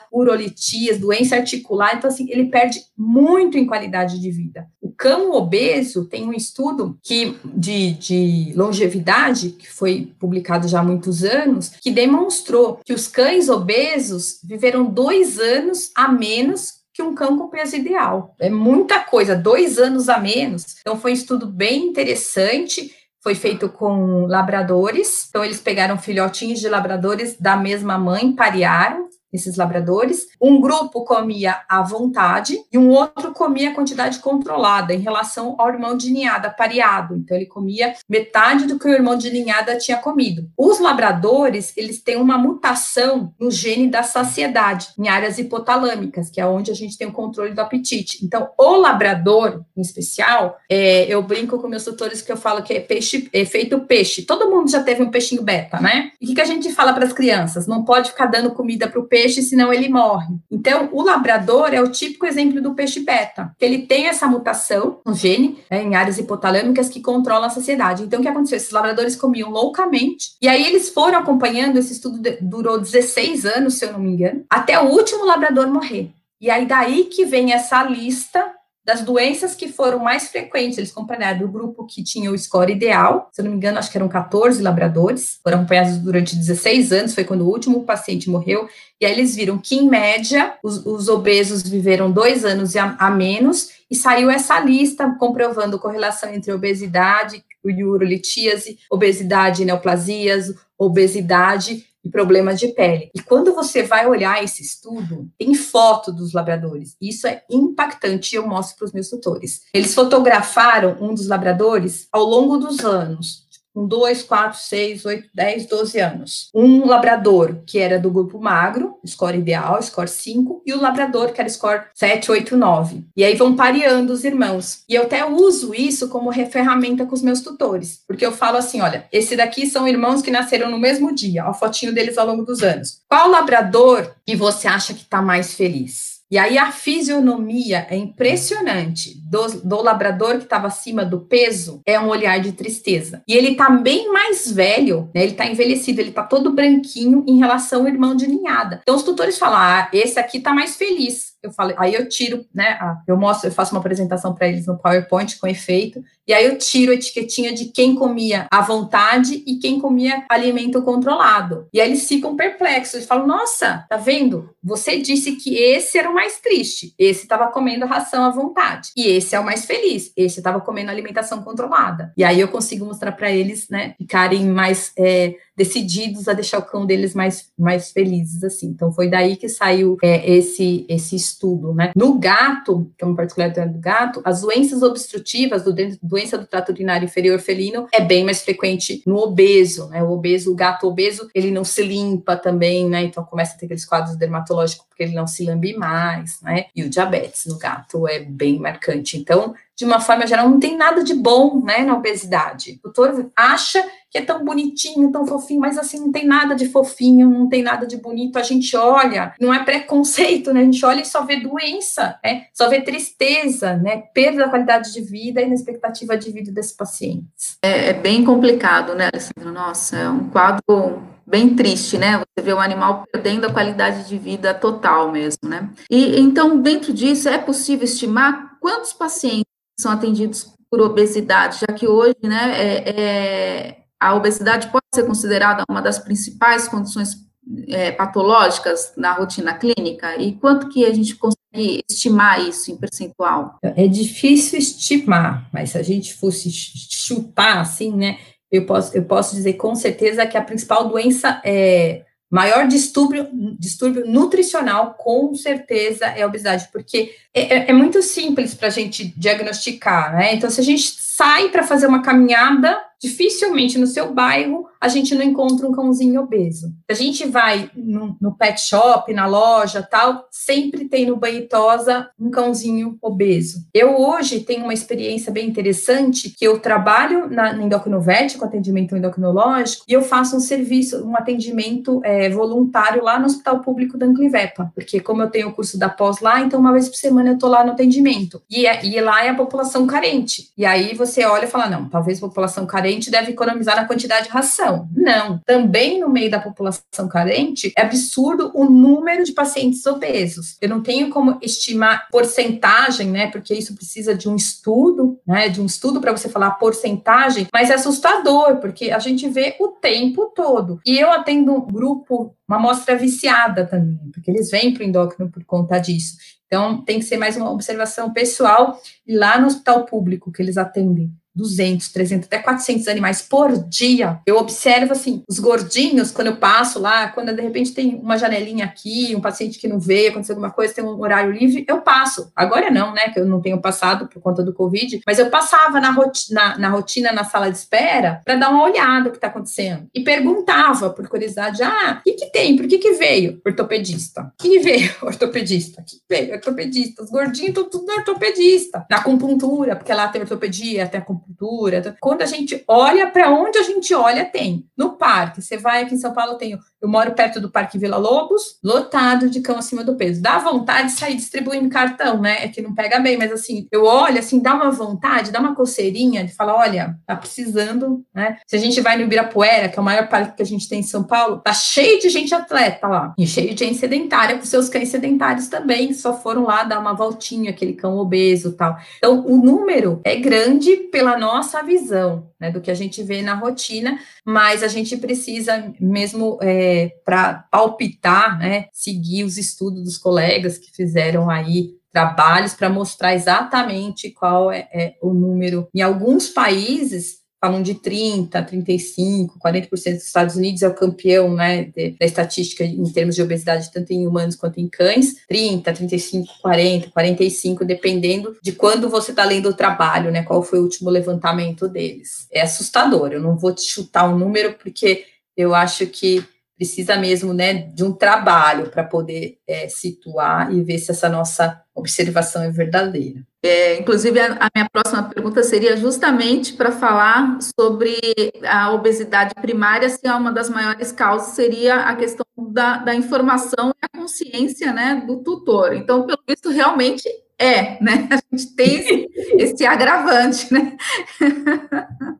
urolitias, doença articular. Então, assim, ele perde muito em qualidade de vida. O cão obeso tem um estudo que de, de longevidade, que foi publicado já há muitos anos, que demonstrou que os cães obesos viveram dois anos a menos que um cão com peso ideal. É muita coisa, dois anos a menos. Então, foi um estudo bem interessante foi feito com labradores. Então, eles pegaram filhotinhos de labradores da mesma mãe, parearam esses labradores. Um grupo comia à vontade e um outro comia a quantidade controlada em relação ao irmão de ninhada pareado. Então ele comia metade do que o irmão de ninhada tinha comido. Os labradores, eles têm uma mutação no gene da saciedade, em áreas hipotalâmicas, que é onde a gente tem o controle do apetite. Então, o labrador, em especial, é, eu brinco com meus tutores que eu falo que é peixe, é feito peixe. Todo mundo já teve um peixinho beta, né? E o que, que a gente fala para as crianças? Não pode ficar dando comida para o peixe peixe, senão ele morre. Então, o labrador é o típico exemplo do peixe beta, que ele tem essa mutação no gene, né, em áreas hipotalâmicas, que controla a saciedade. Então, o que aconteceu? Esses labradores comiam loucamente, e aí eles foram acompanhando, esse estudo durou 16 anos, se eu não me engano, até o último labrador morrer. E aí, daí que vem essa lista das doenças que foram mais frequentes, eles acompanharam o grupo que tinha o score ideal, se eu não me engano, acho que eram 14 labradores, foram acompanhados durante 16 anos, foi quando o último paciente morreu, e aí eles viram que, em média, os, os obesos viveram dois anos a, a, menos, e saiu essa lista comprovando correlação entre obesidade, urolitíase, obesidade neoplasias, obesidade e problemas de pele. E quando você vai olhar esse estudo, tem foto dos labradores. Isso é impactante e eu mostro para os meus tutores. Eles fotografaram um dos labradores ao longo dos anos, com 2, 4, 6, 8, 10, 12 anos. Um labrador, que era do grupo magro, score ideal, score 5, e o labrador, que era score 7, 8, 9. E aí vão pareando os irmãos. E eu até uso isso como ferramenta com os meus tutores, porque eu falo assim: olha, esse daqui são irmãos que nasceram no mesmo dia, a fotinho deles ao longo dos anos. Qual labrador que você acha que está mais feliz? E aí a fisionomia é impressionante do, do labrador que estava acima do peso, é um olhar de tristeza. E ele tá bem mais velho, né? Ele tá envelhecido, ele tá todo branquinho em relação ao irmão de ninhada. Então os tutores falam: "Ah, esse aqui tá mais feliz" eu falo, aí eu tiro, né? Eu mostro, eu faço uma apresentação para eles no PowerPoint com efeito, e aí eu tiro a etiquetinha de quem comia à vontade e quem comia alimento controlado. E aí eles ficam perplexos, eles falam: "Nossa, tá vendo? Você disse que esse era o mais triste. Esse estava comendo ração à vontade. E esse é o mais feliz. Esse estava comendo alimentação controlada." E aí eu consigo mostrar para eles, né, ficarem mais é, decididos a deixar o cão deles mais, mais felizes, assim. Então, foi daí que saiu é, esse, esse estudo, né? No gato, que é uma particularidade do gato, as doenças obstrutivas, do, doença do trato urinário inferior felino, é bem mais frequente no obeso, né? O obeso, o gato obeso, ele não se limpa também, né? Então, começa a ter aqueles quadros dermatológicos porque ele não se lambe mais, né? E o diabetes no gato é bem marcante. Então, de uma forma geral, não tem nada de bom, né, na obesidade. O doutor acha que é tão bonitinho, tão fofinho, mas assim, não tem nada de fofinho, não tem nada de bonito. A gente olha, não é preconceito, né? A gente olha e só vê doença, né? Só vê tristeza, né? Perda da qualidade de vida e na expectativa de vida desses pacientes. É, é bem complicado, né, Alessandro? Nossa, é um quadro bem triste, né? Você vê o animal perdendo a qualidade de vida total mesmo, né? E então, dentro disso, é possível estimar quantos pacientes são atendidos por obesidade, já que hoje, né, é, é, a obesidade pode ser considerada uma das principais condições é, patológicas na rotina clínica? E quanto que a gente consegue estimar isso em percentual? É difícil estimar, mas se a gente fosse chutar assim, né, eu posso, eu posso dizer com certeza que a principal doença é maior distúrbio, distúrbio nutricional, com certeza, é a obesidade, porque é, é, é muito simples para a gente diagnosticar, né? Então, se a gente sai para fazer uma caminhada, dificilmente no seu bairro a gente não encontra um cãozinho obeso. A gente vai no, no pet shop, na loja, tal, sempre tem no banho tosa um cãozinho obeso. Eu hoje tenho uma experiência bem interessante que eu trabalho na, na com atendimento endocrinológico, e eu faço um serviço, um atendimento é, voluntário lá no Hospital Público da Anclivepa, porque como eu tenho o curso da pós lá, então uma vez por semana eu tô lá no atendimento. E, é, e lá é a população carente. E aí você olha e fala, não, talvez população carente deve economizar na quantidade de ração. Não. Também no meio da população carente, é absurdo o número de pacientes obesos. Eu não tenho como estimar porcentagem, né, porque isso precisa de um estudo, né, de um estudo para você falar porcentagem, mas é assustador, porque a gente vê o tempo todo. E eu atendo um grupo, uma amostra viciada também, porque eles vêm para o endócrino por conta disso. Então, tem que ser mais uma observação pessoal. Lá no hospital público que eles atendem, 200, 300, até 400 animais por dia. Eu observo, assim, os gordinhos, quando eu passo lá, quando de repente tem uma janelinha aqui, um paciente que não veio, aconteceu alguma coisa, tem um horário livre, eu passo. Agora não, né, que eu não tenho passado por conta do Covid, mas eu passava na, rotina, na, na rotina, na sala de espera, para dar uma olhada o que está acontecendo. E perguntava, por curiosidade, ah, o que, que tem? Por que, que veio? Ortopedista. Que veio? Ortopedista. Que veio? Ortopedista. Os gordinhos, tudo, tudo ortopedista. Na acupuntura, porque lá tem ortopedia, tem acupuntura cultura. Quando a gente olha para onde a gente olha, tem. No parque, você vai aqui em São Paulo, tem. Eu moro perto do Parque Vila Lobos, lotado de cão acima do peso. Dá vontade de sair distribuindo cartão, né? É que não pega bem, mas assim, eu olho, assim, dá uma vontade, dá uma coceirinha de falar: olha, tá precisando, né? Se a gente vai no Ibirapuera, que é o maior parque que a gente tem em São Paulo, tá cheio de gente atleta lá, e cheio de gente sedentária, com seus cães sedentários também, só foram lá dar uma voltinha, aquele cão obeso tal. Então, o número é grande pela nossa visão, né, do que a gente vê na rotina, mas a gente precisa mesmo é, para palpitar, né, seguir os estudos dos colegas que fizeram aí trabalhos para mostrar exatamente qual é, é o número. Em alguns países falam de 30, 35, 40% dos Estados Unidos é o campeão, né, de, da estatística em termos de obesidade, tanto em humanos quanto em cães, 30, 35, 40, 45, dependendo de quando você está lendo o trabalho, né, qual foi o último levantamento deles. É assustador, eu não vou te chutar um número, porque eu acho que precisa mesmo né, de um trabalho para poder é, situar e ver se essa nossa observação é verdadeira. É, inclusive, a, a, minha próxima pergunta seria justamente para falar sobre a obesidade primária, se é uma das maiores causas, seria a questão da, da informação e a consciência né, do tutor. Então, pelo visto, realmente é, né? A gente tem esse, esse agravante, né?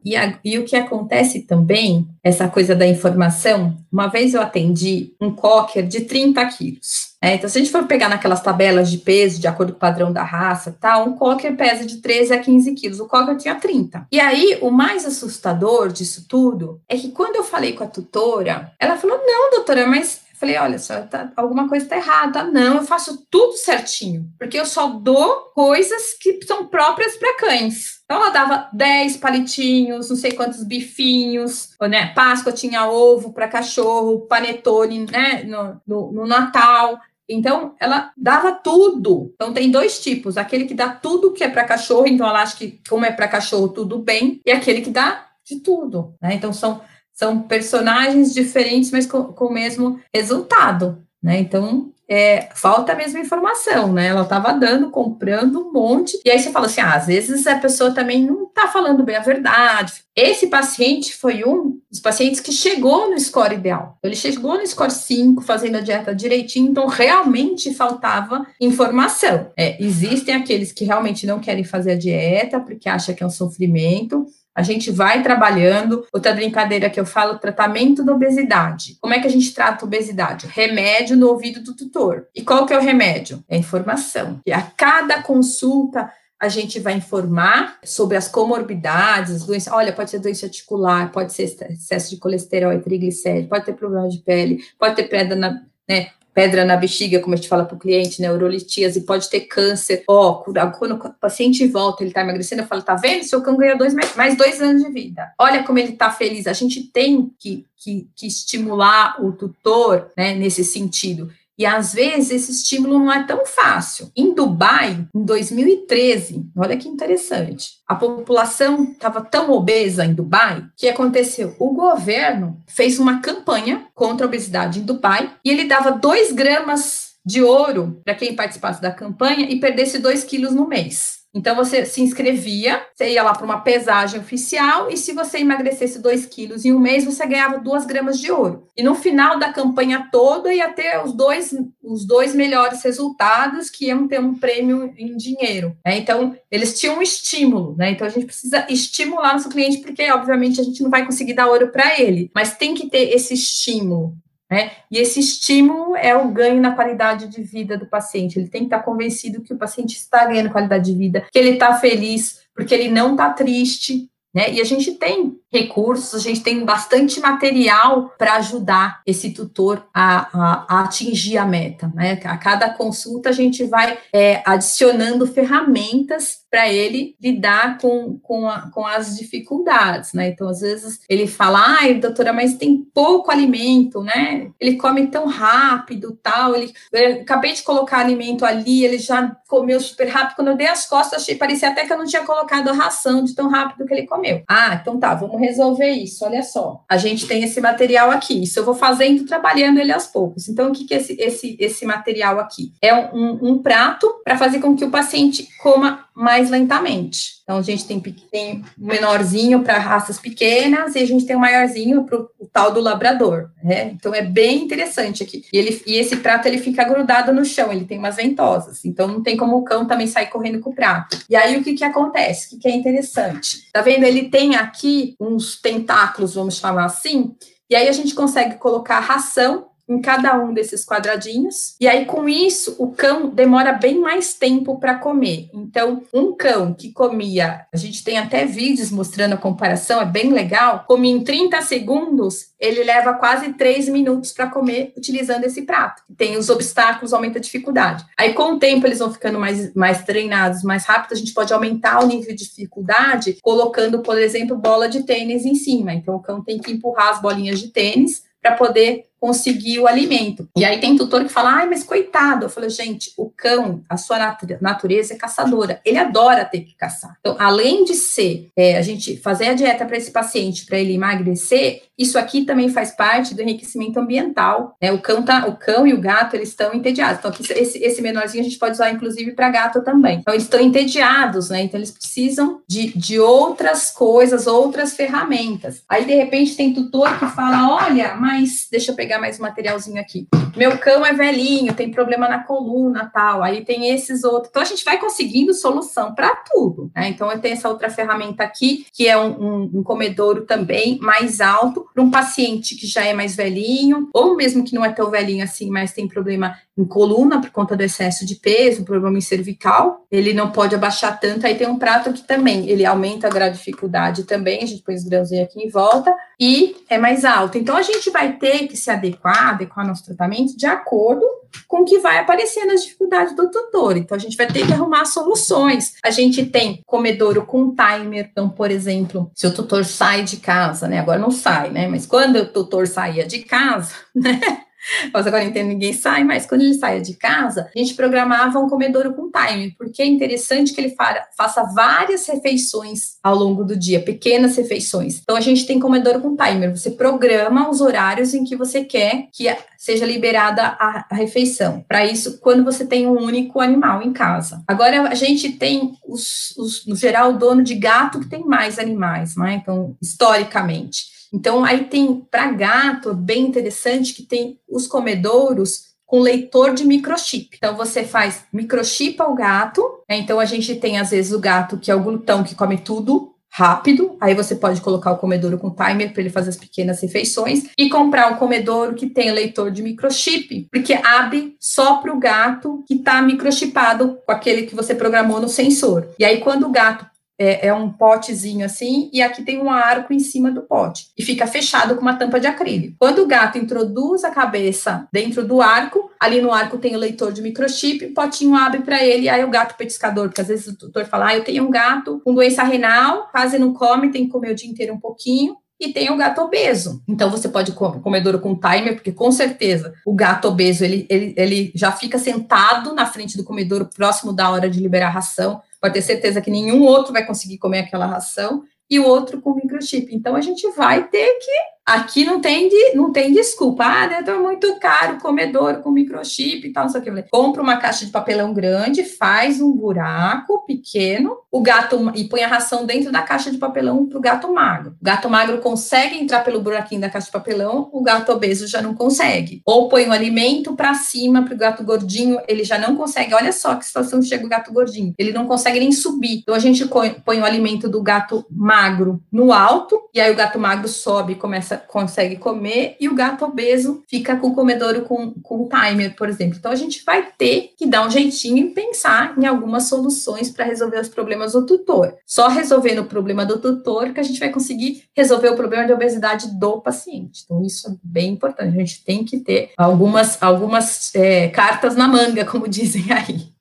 E, a, e, o que acontece também, essa coisa da informação, uma vez eu atendi um cocker de 30 quilos. É, então, se a gente for pegar naquelas tabelas de peso, de acordo com o padrão da raça, tá, um cocker pesa de 13 a 15 quilos, o cocker tinha 30. E aí, o mais assustador disso tudo é que quando eu falei com a tutora, ela falou: não, doutora, mas Falei, olha só, tá, alguma coisa está errada. Não, eu faço tudo certinho, porque eu só dou coisas que são próprias para cães. Então ela dava 10 palitinhos, não sei quantos bifinhos, né? Páscoa tinha ovo para cachorro, panetone, né? No, no, no Natal. Então, ela dava tudo. Então, tem dois tipos: aquele que dá tudo que é para cachorro, então ela acha que, como é para cachorro, tudo bem, e aquele que dá de tudo. Né? Então, são são personagens diferentes, mas com, com o mesmo resultado, né? Então, é, falta a mesma informação, né? Ela estava dando, comprando um monte, e aí você fala assim: ah, às vezes a pessoa também não está falando bem a verdade. Esse paciente foi um dos pacientes que chegou no score ideal. Ele chegou no score 5, fazendo a dieta direitinho, então realmente faltava informação. É, existem aqueles que realmente não querem fazer a dieta porque acham que é um sofrimento. A gente vai trabalhando. Outra brincadeira que eu falo, tratamento da obesidade. Como é que a gente trata a obesidade? Remédio no ouvido do tutor. E qual que é o remédio? É informação. E a cada consulta a gente vai informar sobre as comorbidades, doenças. Olha, pode ser doença articular, pode ser excesso de colesterol e triglicéridos, pode ter problema de pele, pode ter pedra na, né, pedra na bexiga, como a gente fala para o cliente, neurolitíase, né, pode ter câncer. Ó, quando o paciente volta, ele está emagrecendo, eu falo, tá vendo? Seu cão ganhou dois, mais dois anos de vida. Olha como ele está feliz. A gente tem que, que, que estimular o tutor né, nesse sentido. E às vezes esse estímulo não é tão fácil. Em Dubai, em 2013, olha que interessante, a população estava tão obesa em Dubai que aconteceu? O governo fez uma campanha contra a obesidade em Dubai e ele dava 2 gramas de ouro para quem participasse da campanha e perdesse 2 quilos no mês. Então, você se inscrevia, você ia lá para uma pesagem oficial, e se você emagrecesse 2 quilos em um mês, você ganhava 2 gramas de ouro. E no final da campanha toda, ia ter os dois, os dois melhores resultados, que iam ter um prêmio em dinheiro. Né? Então, eles tinham um estímulo, né? Então, a gente precisa estimular nosso cliente, porque, obviamente, a gente não vai conseguir dar ouro para ele, mas tem que ter esse estímulo. Né? E esse estímulo é o ganho na qualidade de vida do paciente. Ele tem que estar convencido que o paciente está ganhando qualidade de vida, que ele está feliz, porque ele não está triste. Né? E a gente tem recursos, a gente tem bastante material para ajudar esse tutor a, a, a, atingir a meta. Né? A cada consulta a gente vai é, adicionando ferramentas para ele lidar com, com, a, com, as dificuldades, né? Então, às vezes, ele fala, ai, doutora, mas tem pouco alimento, né? Ele come tão rápido, tal, ele, acabei de colocar alimento ali, ele já comeu super rápido, quando eu dei as costas, achei, parecia até que eu não tinha colocado a ração de tão rápido que ele comeu. Ah, então tá, vamos resolver isso, olha só, a gente tem esse material aqui, isso eu vou fazendo, trabalhando ele aos poucos. Então, o que que é esse, esse, esse material aqui? É um, um prato para fazer com que o paciente coma mais lentamente. Então, a gente tem, um menorzinho para raças pequenas e a gente tem um maiorzinho para o tal do labrador. Né? Então, é bem interessante aqui. E, ele, e esse prato, ele fica grudado no chão, ele tem umas ventosas. Então, não tem como o cão também sair correndo com o prato. E aí, o que, que acontece? O que, que é interessante? Tá vendo? Ele tem aqui uns tentáculos, vamos chamar assim, e aí a gente consegue colocar ração em cada um desses quadradinhos. E aí, com isso, o cão demora bem mais tempo para comer. Então, um cão que comia, a gente tem até vídeos mostrando a comparação, é bem legal, comia em 30 segundos, ele leva quase 3 minutos para comer utilizando esse prato. Tem os obstáculos, aumenta a dificuldade. Aí, com o tempo, eles vão ficando mais, mais treinados, mais rápido, a gente pode aumentar o nível de dificuldade colocando, por exemplo, bola de tênis em cima. Então, o cão tem que empurrar as bolinhas de tênis para poder conseguir o alimento. E aí tem tutor que fala, ai, mas coitado. Eu falo, gente, o cão, a sua natureza é caçadora. Ele adora ter que caçar. Então, além de ser é, a gente fazer a dieta para esse paciente, para ele emagrecer, isso aqui também faz parte do enriquecimento ambiental. Né? O, cão tá, o cão e o gato, eles estão entediados. Então, aqui, esse, esse menorzinho a gente pode usar, inclusive, para gato também. Então, eles estão entediados, né? Então, eles precisam de, de outras coisas, outras ferramentas. Aí, de repente, tem tutor que fala, olha, mas deixa eu pegar pegar mais um materialzinho aqui. Meu cão é velhinho, tem problema na coluna, tal. Aí tem esses outros. Então a gente vai conseguindo solução para tudo, né? Então eu tenho essa outra ferramenta aqui, que é um, um, um comedouro também mais alto para um paciente que já é mais velhinho, ou mesmo que não é tão velhinho assim, mas tem problema em coluna por conta do excesso de peso, problema em cervical. Ele não pode abaixar tanto. Aí tem um prato que também ele aumenta a grau de dificuldade também. A gente põe os grãozinhos aqui em volta e é mais alto. Então a gente vai ter que se adequar, adequar nosso tratamento de acordo com o que vai aparecer nas dificuldades do tutor. Então, a gente vai ter que arrumar soluções. A gente tem comedouro com timer. Então, por exemplo, se o tutor sai de casa, né? Agora não sai, né? Mas quando o tutor saía de casa, né? Mas agora entendo, ninguém sai, mas quando ele saia de casa, a gente programava um comedouro com timer, porque é interessante que ele faça várias refeições ao longo do dia, pequenas refeições. Então a gente tem comedouro com timer, você programa os horários em que você quer que seja liberada a, a refeição. Para isso, quando você tem um único animal em casa. Agora a gente tem os, os no geral o dono de gato que tem mais animais, né? Então, historicamente. Então, aí tem para gato, bem interessante, que tem os comedouros com leitor de microchip. Então, você faz microchipa o gato, né? então a gente tem, às vezes, o gato que é o glutão que come tudo, rápido, aí você pode colocar o comedouro com timer para ele fazer as pequenas refeições e comprar um comedouro que tem leitor de microchip, porque abre só para o gato que está microchipado com aquele que você programou no sensor. E aí quando o gato é, é, um potezinho assim, e aqui tem um arco em cima do pote. E fica fechado com uma tampa de acrílico. Quando o gato introduz a cabeça dentro do arco, ali no arco tem o leitor de microchip, o potinho abre para ele, aí o gato petiscador, porque às vezes o tutor fala, ah, eu tenho um gato com doença renal, quase não come, tem que comer o dia inteiro um pouquinho, e tem o gato obeso. Então você pode comer comedouro com timer, porque com certeza o gato obeso ele, ele, ele já fica sentado na frente do comedouro próximo da hora de liberar ração pode ter certeza que nenhum outro vai conseguir comer aquela ração e o outro com microchip. Então a gente vai ter que Aqui não tem, de, não tem desculpa. Ah, né, então é muito caro, comedor com microchip e tal, não sei o que. Compra uma caixa de papelão grande, faz um buraco pequeno, o gato e põe a ração dentro da caixa de papelão para o gato magro. O gato magro consegue entrar pelo buraquinho da caixa de papelão, o gato obeso já não consegue. Ou põe o alimento para cima para o gato gordinho, ele já não consegue. Olha só que situação chega o gato gordinho. Ele não consegue nem subir. Então a gente põe o alimento do gato magro no alto, e aí o gato magro sobe e começa consegue comer e o gato obeso fica com o comedouro com, com timer, por exemplo. Então a gente vai ter que dar um jeitinho e pensar em algumas soluções para resolver os problemas do tutor. Só resolvendo o problema do tutor que a gente vai conseguir resolver o problema de obesidade do paciente. Então isso é bem importante. A gente tem que ter algumas, algumas é, cartas na manga, como dizem aí.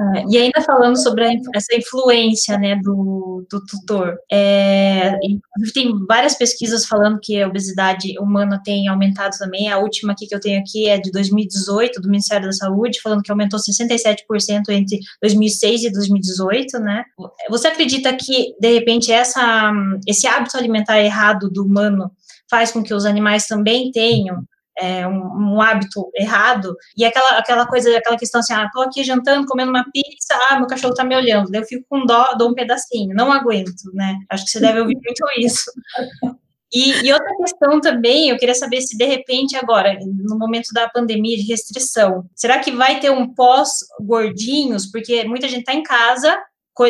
É, e ainda falando sobre a, essa influência né, do, do tutor, é, tem várias pesquisas falando que a obesidade humana tem aumentado também. A última aqui que eu tenho aqui é de 2018, do Ministério da Saúde, falando que aumentou 67% entre 2006 e 2018, né? Você acredita que, de repente, essa, esse hábito alimentar errado do humano faz com que os animais também tenham é, um, um, hábito errado, e aquela, aquela coisa, aquela questão assim, ah, tô aqui jantando, comendo uma pizza, ah, meu cachorro tá me olhando, daí eu fico com dó, dou um pedacinho, não aguento, né? Acho que você deve ouvir muito isso. E, e, outra questão também, eu queria saber se de repente agora, no momento da pandemia de restrição, será que vai ter um pós-gordinhos? Porque muita gente está em casa,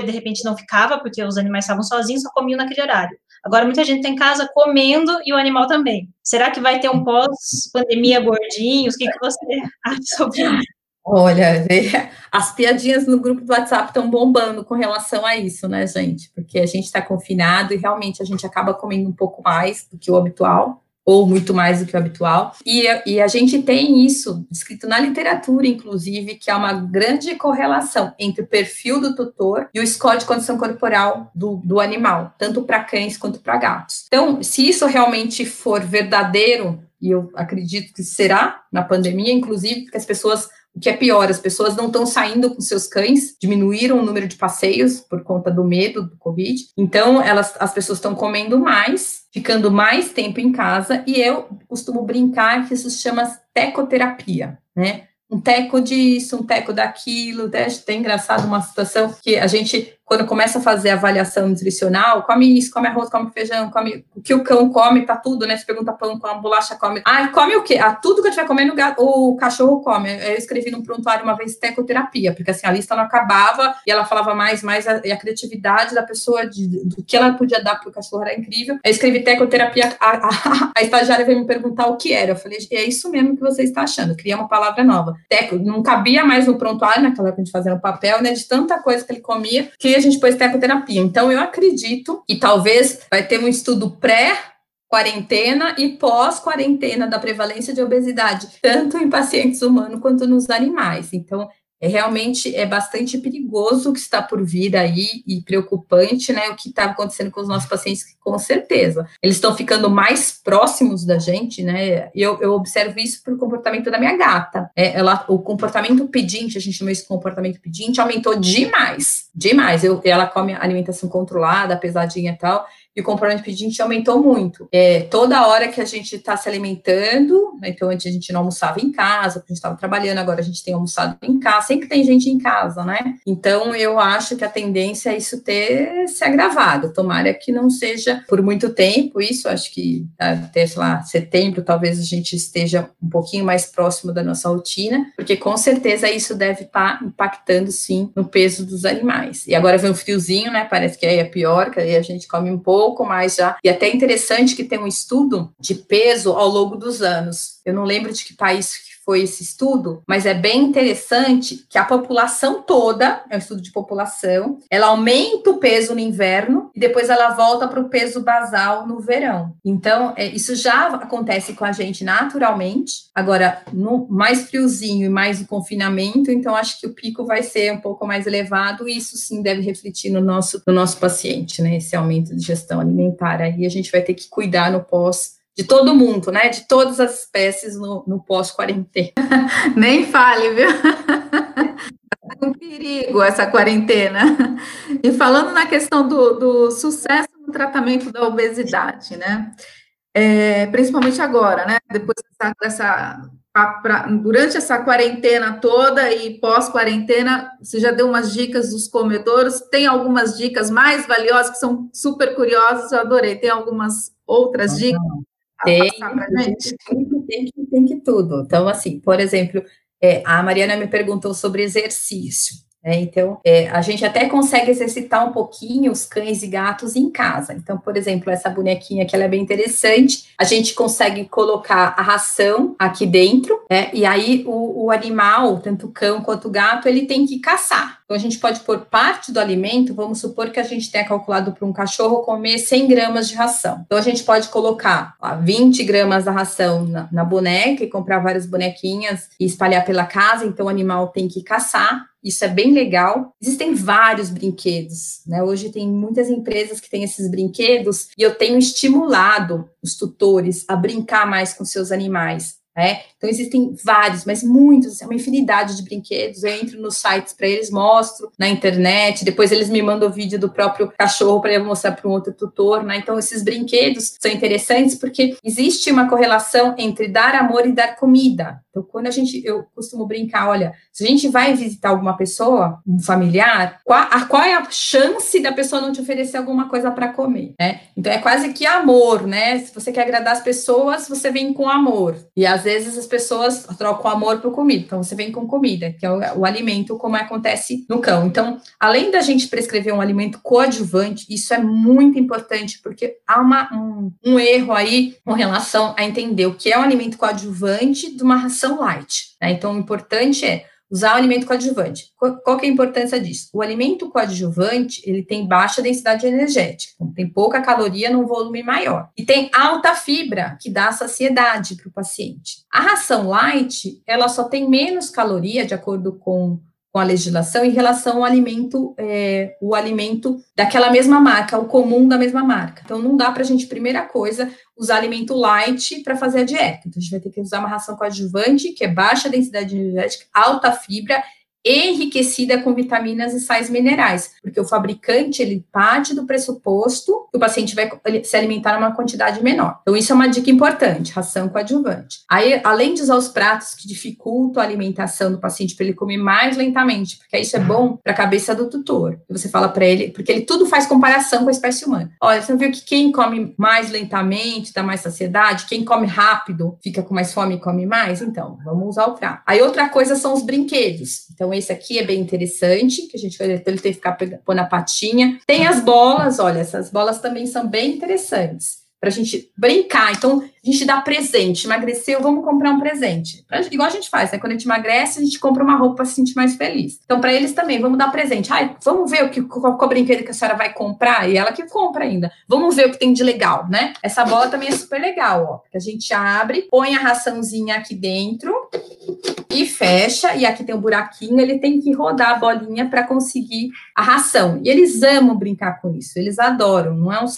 de repente não ficava, porque os animais estavam sozinhos, só comiam naquele horário. Agora muita gente está em casa comendo e o animal também. Será que vai ter um pós-pandemia gordinhos? O que, que você acha sobre isso? Olha, as piadinhas no grupo do WhatsApp estão bombando com relação a isso, né, gente? Porque a gente está confinado e realmente a gente acaba comendo um pouco mais do que o habitual ou muito mais do que o habitual. E, e, a gente tem isso descrito na literatura, inclusive, que há uma grande correlação entre o perfil do tutor e o score de condição corporal do, do animal, tanto para cães quanto para gatos. Então, se isso realmente for verdadeiro, e eu acredito que será na pandemia, inclusive, porque as pessoas o que é pior, as pessoas não estão saindo com seus cães, diminuíram o número de passeios por conta do medo do Covid. Então, elas, as pessoas estão comendo mais, ficando mais tempo em casa, e eu costumo brincar que isso se chama tecoterapia, né? Um teco disso, um teco daquilo, né? Tem engraçado uma situação que a gente quando começa a fazer avaliação nutricional, come isso, come arroz, come feijão, come o que o cão come, tá tudo, né? Você pergunta pão, come bolacha, come. Ah, come o quê? Ah, tudo que eu estiver comendo, o cachorro come. Eu escrevi num prontuário uma vez tecoterapia, porque assim, a lista não acabava e ela falava mais, mais, a, e a criatividade da pessoa, de, do que ela podia dar pro cachorro era incrível. Eu escrevi tecoterapia, a, a, a estagiária veio me perguntar o que era. Eu falei, é isso mesmo que você está achando, cria uma palavra nova. Teco, não cabia mais no prontuário, naquela época a gente fazia no papel, né? De tanta coisa que ele comia, que a gente pôs tecoterapia. Então, eu acredito que talvez vai ter um estudo pré quarentena e pós-quarentena da prevalência de obesidade, tanto em pacientes humanos quanto nos animais. Então, é realmente é bastante perigoso o que está por vir aí e preocupante, né? O que está acontecendo com os nossos pacientes, com certeza. Eles estão ficando mais próximos da gente, né? Eu, eu observo isso pelo comportamento da minha gata. É, ela, o comportamento pedinte, a gente chama esse comportamento pedinte, aumentou demais, demais. Eu, ela come alimentação controlada, pesadinha e tal e o comportamento pedinte aumentou muito. É, toda hora que a gente está se alimentando, né, então antes a gente não almoçava em casa, a gente estava trabalhando, agora a gente tem almoçado em casa, sempre tem gente em casa, né? Então eu acho que a tendência é isso ter se agravado. Tomara que não seja por muito tempo, isso acho que até, sei lá, setembro talvez a gente esteja um pouquinho mais próximo da nossa rotina, porque com certeza isso deve estar tá impactando sim no peso dos animais. E agora vem um friozinho, né? Parece que aí é pior, que aí a gente come um pouco pouco mais já. E até interessante que tem um estudo de peso ao longo dos anos. Eu não lembro de que país foi esse estudo, mas é bem interessante que a população toda, é um estudo de população, ela aumenta o peso no inverno e depois ela volta para o peso basal no verão. Então, é, isso já acontece com a gente naturalmente. Agora, no mais friozinho e mais o confinamento, então acho que o pico vai ser um pouco mais elevado e isso sim deve refletir no nosso, no nosso paciente, né? Esse aumento de gestão alimentar. Aí a gente vai ter que cuidar no pós de todo mundo, né? De todas as espécies no, no pós-quarentena. Nem fale, viu? É um perigo essa quarentena. E falando na questão do, do sucesso no tratamento da obesidade, né? É, principalmente agora, né? Depois dessa, dessa pra, durante essa quarentena toda e pós-quarentena, você já deu umas dicas dos comedores, tem algumas dicas mais valiosas que são super curiosas, eu adorei. Tem algumas outras dicas tem, tem, que, tem que tudo. Então, assim, por exemplo, é, a Mariana me perguntou sobre exercício. Né? Então, é, a gente até consegue exercitar um pouquinho os cães e gatos em casa. Então, por exemplo, essa bonequinha que ela é bem interessante, a gente consegue colocar a ração aqui dentro, né? E aí o, o animal, tanto o cão quanto o gato, ele tem que caçar. Então, a gente pode pôr parte do alimento, vamos supor que a gente tenha calculado para um cachorro comer 100 gramas de ração. Então, a gente pode colocar ó, 20 gramas da ração na, na boneca e comprar várias bonequinhas e espalhar pela casa. Então, o animal tem que caçar. Isso é bem legal. Existem vários brinquedos, né? Hoje tem muitas empresas que têm esses brinquedos e eu tenho estimulado os tutores a brincar mais com seus animais. Né? Então, existem vários, mas muitos, é uma infinidade de brinquedos. Eu entro nos sites para eles, mostro na internet, depois eles me mandam o vídeo do próprio cachorro para eu mostrar para um outro tutor. Né? Então, esses brinquedos são interessantes porque existe uma correlação entre dar amor e dar comida. Então, quando a gente, eu costumo brincar, olha, se a gente vai visitar alguma pessoa, um familiar, qual, a, qual é a chance da pessoa não te oferecer alguma coisa para comer, né? Então, é quase que amor, né? Se você quer agradar as pessoas, você vem com amor. E às vezes as pessoas trocam amor por comida. Então, você vem com comida, que é o, o alimento, como acontece no cão. Então, além da gente prescrever um alimento coadjuvante, isso é muito importante, porque há uma, um, um erro aí com relação a entender o que é um alimento coadjuvante de uma ração light. Né? Então, o importante é usar o alimento coadjuvante. Qual, que é a importância disso? O alimento coadjuvante, ele tem baixa densidade energética, então tem pouca caloria num volume maior. E tem alta fibra, que dá saciedade para o paciente. A ração light, ela só tem menos caloria, de acordo com com a legislação em relação ao alimento, é, o alimento daquela mesma marca, o comum da mesma marca. Então, não dá para a gente, primeira coisa, usar alimento light para fazer a dieta. Então, a gente vai ter que usar uma ração coadjuvante, que é baixa densidade energética, alta fibra enriquecida com vitaminas e sais minerais, porque o fabricante ele parte do pressuposto que o paciente vai se alimentar numa quantidade menor. Então isso é uma dica importante, ração coadjuvante. Aí, além de usar os pratos que dificultam a alimentação do paciente para ele comer mais lentamente, porque isso é bom para a cabeça do tutor. Você fala para ele, porque ele tudo faz comparação com a espécie humana. Olha, você viu que quem come mais lentamente dá mais saciedade, quem come rápido fica com mais fome e come mais? Então, vamos usar o prato. Aí outra coisa são os brinquedos. Então, esse aqui é bem interessante, que a gente vai ter que ficar pôr a patinha. Tem as bolas, olha, essas bolas também são bem interessantes para a gente brincar. Então, a gente dá presente. Emagreceu, vamos comprar um presente. Igual a gente faz, né? Quando a gente emagrece, a gente compra uma roupa para se sentir mais feliz. Então, para eles também, vamos dar presente. Ai, vamos ver o que, qual, qual brinquedo que a senhora vai comprar. E ela que compra ainda. Vamos ver o que tem de legal, né? Essa bola também é super legal, ó. A gente abre, põe a raçãozinha aqui dentro e fecha. E aqui tem um buraquinho, ele tem que rodar a bolinha para conseguir a ração. E eles amam brincar com isso. Eles adoram. Não é um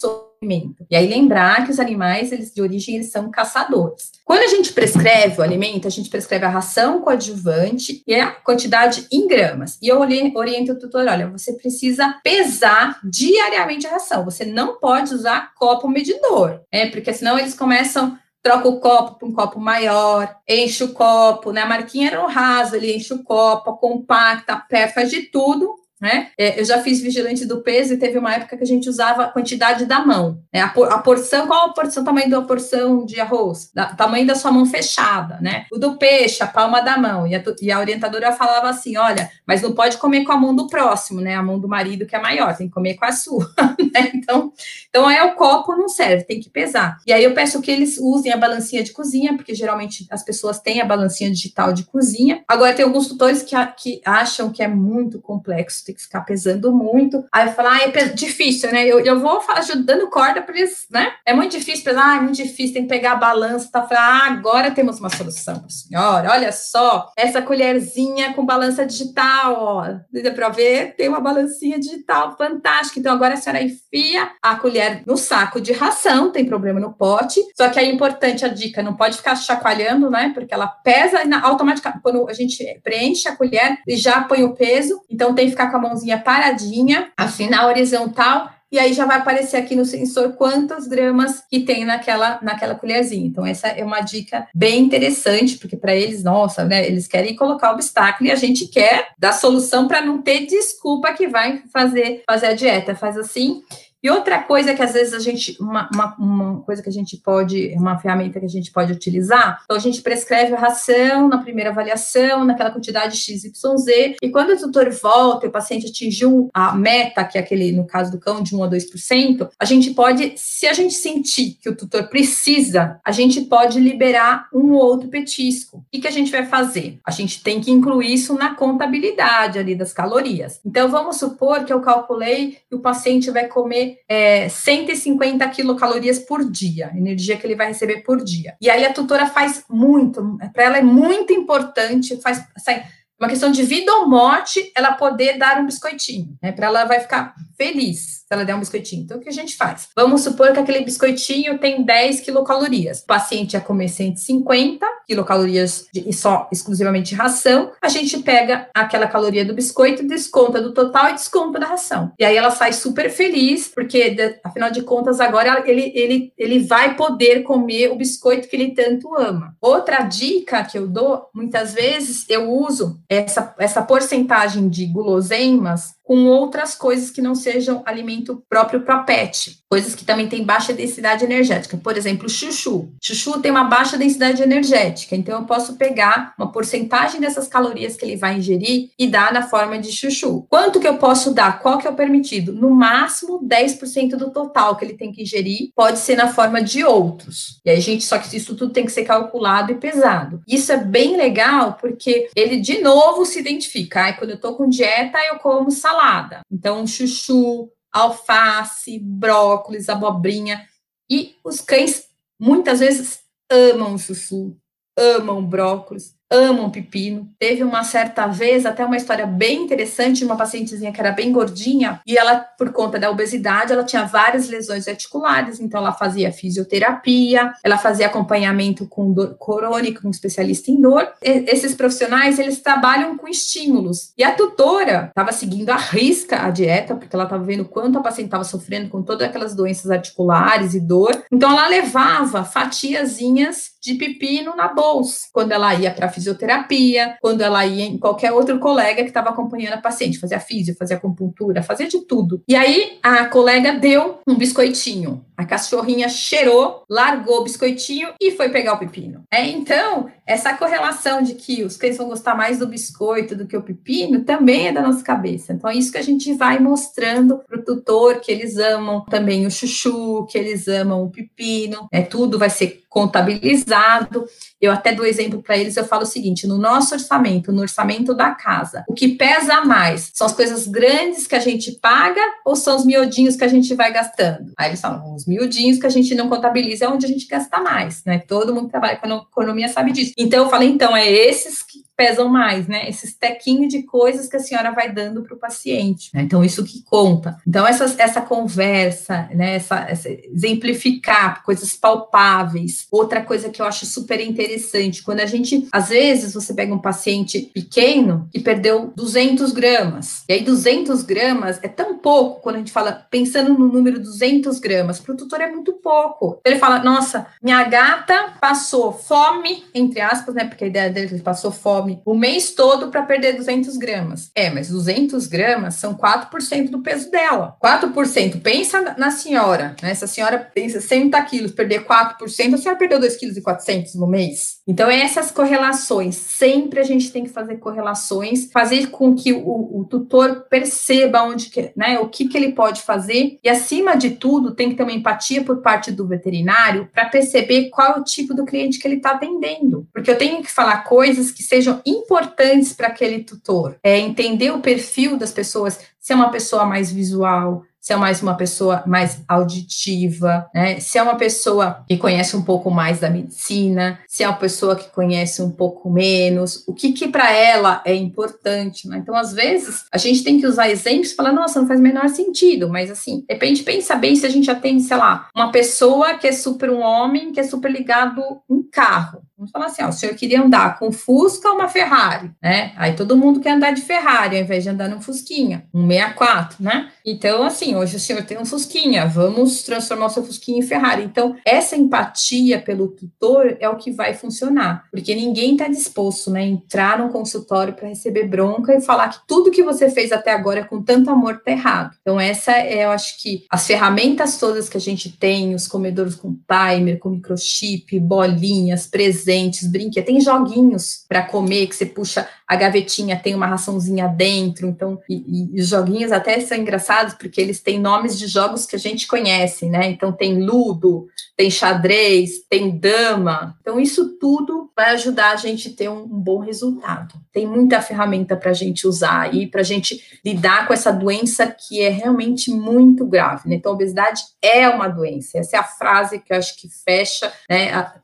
alimento. E aí lembrar que os animais, eles de origem, eles são caçadores. Quando a gente prescreve o alimento, a gente prescreve a ração coadjuvante e a quantidade em gramas. E eu oriento o tutor, olha, você precisa pesar diariamente a ração. Você não pode usar copo medidor, né? Porque senão eles começam troca o copo para um copo maior, enche o copo, né? A marquinha era um raso, ele enche o copo, compacta, aperta, faz de tudo né? É, eu já fiz vigilante do peso e teve uma época que a gente usava a quantidade da mão. Né? A, por, a porção, qual a porção, tamanho da porção de arroz? Da, tamanho da sua mão fechada, né? O do peixe, a palma da mão. E a, e a orientadora falava assim: olha, mas não pode comer com a mão do próximo, né? A mão do marido que é maior, tem que comer com a sua. Né? Então, então é o copo não serve, tem que pesar. E aí eu peço que eles usem a balancinha de cozinha, porque geralmente as pessoas têm a balancinha digital de cozinha. Agora tem alguns tutores que, que acham que é muito complexo tem que ficar pesando muito. Aí eu falo, ah, é difícil, né? Eu, eu vou ajudando corda para eles, né? É muito difícil pesar, ah, é muito difícil, tem que pegar a balança, tá? Falar, ah, agora temos uma solução, senhora. Olha só, essa colherzinha com balança digital, ó. Dá para ver? Tem uma balancinha digital fantástica. Então agora a senhora enfia a colher no saco de ração, tem problema no pote. Só que é importante a dica, não pode ficar chacoalhando, né? Porque ela pesa automaticamente, quando a gente preenche a colher e já põe o peso, então tem que ficar com a a mãozinha paradinha, assim, na horizontal, e aí já vai aparecer aqui no sensor quantas gramas que tem naquela, naquela colherzinha. Então, essa é uma dica bem interessante, porque para eles, nossa, né, eles querem colocar obstáculo e a gente quer dar solução para não ter desculpa que vai fazer, fazer a dieta. Faz assim e outra coisa que às vezes a gente, uma, uma, uma, coisa que a gente pode, uma ferramenta que a gente pode utilizar, então a gente prescreve a ração na primeira avaliação, naquela quantidade XYZ, e quando o tutor volta e o paciente atingiu a meta, que é aquele, no caso do cão, de 1 a 2%, a gente pode, se a gente sentir que o tutor precisa, a gente pode liberar um ou outro petisco. O que, que a gente vai fazer? A gente tem que incluir isso na contabilidade ali das calorias. Então vamos supor que eu calculei que o paciente vai comer é, 150 quilocalorias por dia, energia que ele vai receber por dia. E aí a tutora faz muito, para ela é muito importante, faz assim, uma questão de vida ou morte, ela poder dar um biscoitinho, né? Para ela vai ficar feliz. Ela der um biscoitinho. Então, o que a gente faz? Vamos supor que aquele biscoitinho tem 10 quilocalorias. O paciente ia comer 150 quilocalorias e só exclusivamente ração. A gente pega aquela caloria do biscoito, desconta do total e desconta da ração. E aí ela sai super feliz, porque afinal de contas, agora ele, ele, ele vai poder comer o biscoito que ele tanto ama. Outra dica que eu dou, muitas vezes eu uso essa, essa porcentagem de guloseimas com outras coisas que não sejam alimento próprio para pet, coisas que também têm baixa densidade energética. Por exemplo, chuchu. Chuchu tem uma baixa densidade energética, então eu posso pegar uma porcentagem dessas calorias que ele vai ingerir e dar na forma de chuchu. Quanto que eu posso dar? Qual que é o permitido? No máximo 10% do total que ele tem que ingerir pode ser na forma de outros. E aí, gente, só que isso tudo tem que ser calculado e pesado. Isso é bem legal porque ele de novo se identifica. Ai, quando eu tô com dieta, eu como salada salada. Então, chuchu, alface, brócolis, abobrinha. E os cães muitas vezes amam chuchu, amam brócolis, amam pepino. Teve uma certa vez, até uma história bem interessante, de uma pacientezinha que era bem gordinha, e ela, por conta da obesidade, ela tinha várias lesões articulares, então ela fazia fisioterapia, ela fazia acompanhamento com dor crônica, um especialista em dor. E, esses profissionais, eles trabalham com estímulos. E a tutora estava seguindo à risca a dieta, porque ela estava vendo quanto a paciente estava sofrendo com todas aquelas doenças articulares e dor. Então, ela levava fatiazinhas de pepino na bolsa, quando ela ia para fisioterapia, quando ela ia em qualquer outro colega que estava acompanhando a paciente, fazia físio, fazia acupuntura, fazia de tudo. E aí a colega deu um biscoitinho. A cachorrinha cheirou, largou o biscoitinho e foi pegar o pepino. É, então, essa correlação de que os cães vão gostar mais do biscoito do que o pepino também é da nossa cabeça. Então, é isso que a gente vai mostrando para o tutor que eles amam também o chuchu, que eles amam o pepino. É tudo vai ser contabilizado. Eu até dou exemplo para eles, eu falo o seguinte: no nosso orçamento, no orçamento da casa, o que pesa mais são as coisas grandes que a gente paga ou são os miudinhos que a gente vai gastando? Aí eles falam, os miudinhos que a gente não contabiliza é onde a gente gasta mais, né? Todo mundo que trabalha com economia sabe disso. Então eu falei, então, é esses pesam mais, né? Esses tequinhos de coisas que a senhora vai dando para o paciente. Né? Então, isso que conta. Então, essa, essa conversa, né? Essa, essa, exemplificar coisas palpáveis. Outra coisa que eu acho super interessante, quando a gente, às vezes, você pega um paciente pequeno e perdeu 200 gramas. E aí, 200 gramas é tão pouco quando a gente fala, pensando no número 200 gramas, para o tutor é muito pouco. Ele fala, nossa, minha gata passou fome, entre aspas, né? Porque a ideia dele é passou fome come o mês todo para perder 200 gramas. É, mas 200 gramas são 4% do peso dela. 4%. Pensa na senhora, né? Se a senhora pensa 100 quilos, perder 4%, a senhora perdeu 2,4 kg no mês. Então, essas correlações, sempre a gente tem que fazer correlações, fazer com que o, o tutor perceba onde que, né, o que, que ele pode fazer, e acima de tudo, tem que ter uma empatia por parte do veterinário para perceber qual é o tipo do cliente que ele está atendendo. Porque eu tenho que falar coisas que sejam importantes para aquele tutor. É entender o perfil das pessoas, se é uma pessoa mais visual, se é mais uma pessoa mais auditiva, né? Se é uma pessoa que conhece um pouco mais da medicina, se é uma pessoa que conhece um pouco menos, o que que para ela é importante, né? Então, às vezes, a gente tem que usar exemplos e falar, nossa, não faz o menor sentido, mas assim, de repente pensa bem se a gente já tem, sei lá, uma pessoa que é super um homem, que é super ligado em carro. Vamos falar assim, ó, o senhor queria andar com Fusca ou uma Ferrari, né? Aí todo mundo quer andar de Ferrari ao invés de andar num Fusquinha, um 64, né? Então, assim, hoje o senhor tem um Fusquinha, vamos transformar o seu Fusquinha em Ferrari. Então, essa empatia pelo tutor é o que vai funcionar, porque ninguém está disposto, né, a entrar num consultório para receber bronca e falar que tudo que você fez até agora com tanto amor tá errado. Então, essa é, eu acho que as ferramentas todas que a gente tem, os comedores com timer, com microchip, bolinhas, presentes, brinquedos, tem joguinhos para comer que você puxa a gavetinha, tem uma raçãozinha dentro, então, e, e, os joguinhos até são engraçados porque eles têm nomes de jogos que a gente conhece, né? Então tem ludo, tem xadrez, tem dama. Então isso tudo vai ajudar a gente a ter um, bom resultado. Tem muita ferramenta para a gente usar aí, para a gente lidar com essa doença que é realmente muito grave, né? Então a obesidade é uma doença. Essa é a frase que eu acho que fecha, né? A,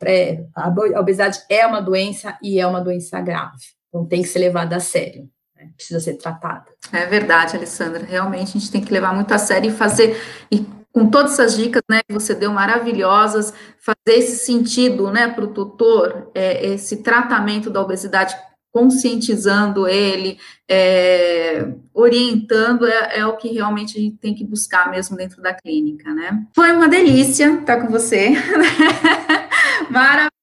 a obesidade é uma doença e é uma doença grave. Então tem que ser levada a sério. né? precisa ser tratada. É verdade, Alessandra. Realmente a gente tem que levar muito a sério e fazer e com todas essas dicas, né, que você deu maravilhosas, fazer esse sentido, né, para o tutor, é, esse tratamento da obesidade conscientizando ele, é, orientando, é, é, o que realmente a gente tem que buscar mesmo dentro da clínica, né? Foi uma delícia estar com você, maravilhoso,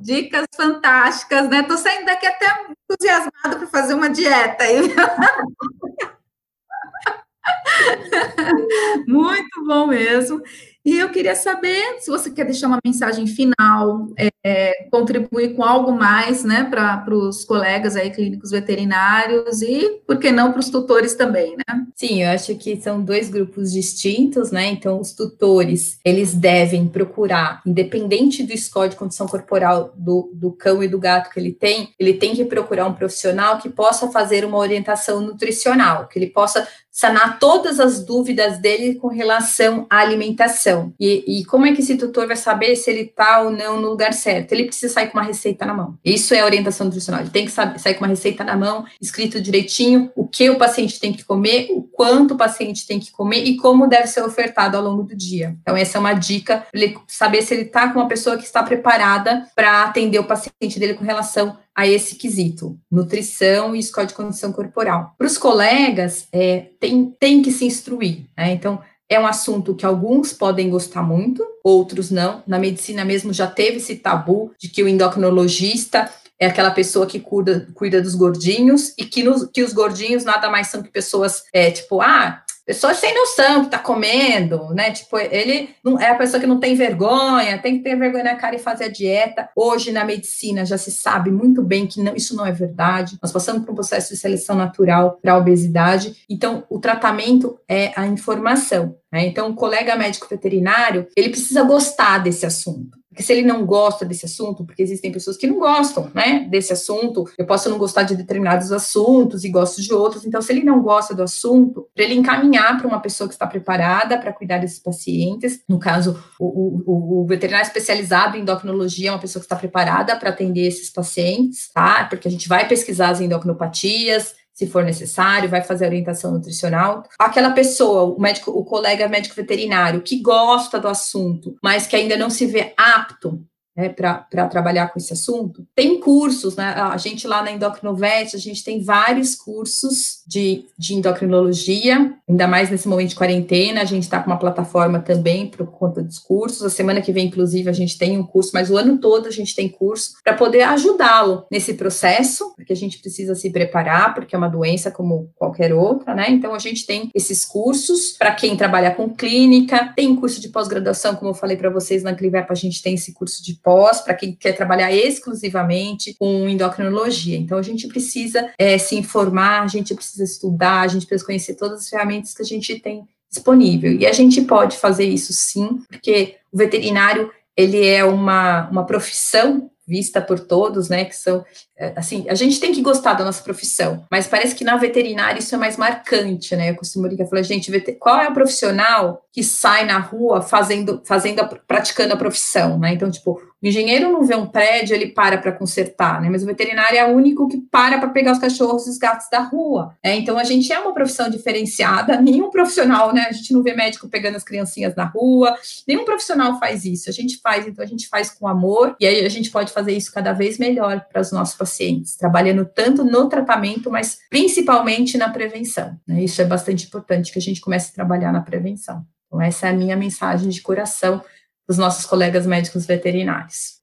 dicas fantásticas, né? Tô saindo daqui até entusiasmada para fazer uma dieta aí. Muito bom mesmo. E eu queria saber se você quer deixar uma mensagem final, é, contribuir com algo mais, né, para os colegas aí clínicos veterinários e, por que não, para os tutores também, né? Sim, eu acho que são dois grupos distintos, né? Então, os tutores, eles devem procurar, independente do score de condição corporal do, do cão e do gato que ele tem, ele tem que procurar um profissional que possa fazer uma orientação nutricional, que ele possa sanar todas as dúvidas dele com relação à alimentação. E, e como é que esse tutor vai saber se ele está ou não no lugar certo? Ele precisa sair com uma receita na mão. Isso é orientação nutricional. Ele tem que sair com uma receita na mão, escrito direitinho, o que o paciente tem que comer, o quanto o paciente tem que comer e como deve ser ofertado ao longo do dia. Então, essa é uma dica para ele saber se ele está com uma pessoa que está preparada para atender o paciente dele com relação a esse quesito, nutrição e escola de condição corporal. Para os colegas, é, tem, tem que se instruir, né? Então, é um assunto que alguns podem gostar muito, outros não. Na medicina mesmo já teve esse tabu de que o endocrinologista é aquela pessoa que cuida, cuida dos gordinhos e que, nos, que os gordinhos nada mais são que pessoas, é, tipo, ah, pessoas sem noção que tá comendo, né? Tipo, ele não é a pessoa que não tem vergonha, tem que ter vergonha na cara e fazer a dieta. Hoje na medicina já se sabe muito bem que não, isso não é verdade. Nós passamos por um processo de seleção natural para a obesidade. Então, o tratamento é a informação. Né? Então, o colega médico veterinário ele precisa gostar desse assunto. Porque se ele não gosta desse assunto, porque existem pessoas que não gostam, né, desse assunto, eu posso não gostar de determinados assuntos e gosto de outros, então se ele não gosta do assunto, para ele encaminhar para uma pessoa que está preparada para cuidar desses pacientes, no caso, o, o, o, veterinário especializado em endocrinologia é uma pessoa que está preparada para atender esses pacientes, tá, porque a gente vai pesquisar as endocrinopatias, se for necessário, vai fazer orientação nutricional. Aquela pessoa, o médico, o colega médico veterinário que gosta do assunto, mas que ainda não se vê apto né, para trabalhar com esse assunto. Tem cursos, né? A gente lá na Endocrinovet, a gente tem vários cursos de, de endocrinologia, ainda mais nesse momento de quarentena, a gente está com uma plataforma também por conta dos cursos. A semana que vem, inclusive, a gente tem um curso, mas o ano todo a gente tem curso para poder ajudá-lo nesse processo, porque a gente precisa se preparar, porque é uma doença como qualquer outra, né? Então a gente tem esses cursos para quem trabalha com clínica, tem curso de pós-graduação, como eu falei para vocês na Clivep, a gente tem esse curso de pós, para quem quer trabalhar exclusivamente com endocrinologia. Então, a gente precisa é, se informar, a gente precisa estudar, a gente precisa conhecer todas as ferramentas que a gente tem disponível. E a gente pode fazer isso sim, porque o veterinário ele é uma, uma profissão vista por todos, né, que são, é, assim, a gente tem que gostar da nossa profissão, mas parece que na veterinária isso é mais marcante, né, eu costumo ligar e falar, gente, qual é o profissional que sai na rua fazendo, fazendo, praticando a profissão, né, então, tipo, o engenheiro não vê um prédio, ele para para consertar, né? Mas o veterinário é o único que para para pegar os cachorros e os gatos da rua. Né? Então a gente é uma profissão diferenciada. Nenhum profissional, né? A gente não vê médico pegando as criancinhas na rua. Nenhum profissional faz isso. A gente faz, então a gente faz com amor e aí a gente pode fazer isso cada vez melhor para os nossos pacientes, trabalhando tanto no tratamento, mas principalmente na prevenção. Né? Isso é bastante importante que a gente comece a trabalhar na prevenção. Então essa é a minha mensagem de coração dos nossos colegas médicos veterinários.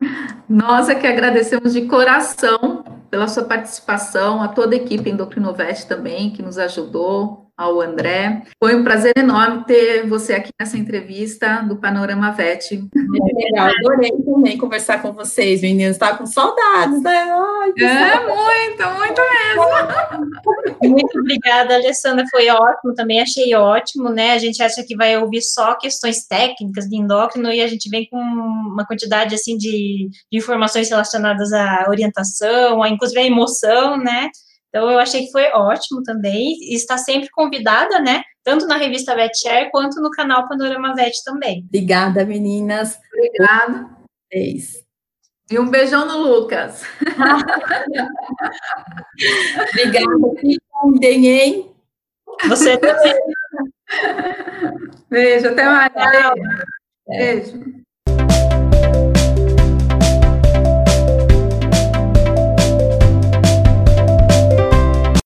Nós é que agradecemos de coração pela sua participação, a toda a equipe Endocrinovete também, que nos ajudou, ao André. Foi um prazer enorme ter você aqui nessa entrevista do Panorama VET. legal, adorei também conversar com vocês, meninas. Estava com saudades, né? Ai, é, muito, muito mesmo. Muito obrigada, Alessandra. Foi ótimo, também achei ótimo, né? A gente acha que vai ouvir só questões técnicas de endócrino e a gente vem com uma quantidade assim de, de informações relacionadas à orientação, a, inclusive à emoção, né? Então, eu achei que foi ótimo também. E está sempre convidada, né? Tanto na revista VetShare quanto no canal Panorama Vet também. Obrigada, meninas. Obrigada. Vocês. E um beijão no Lucas. Obrigada, cuidem, hein? Você também. Beijo, até mais. Beijo. Beijo.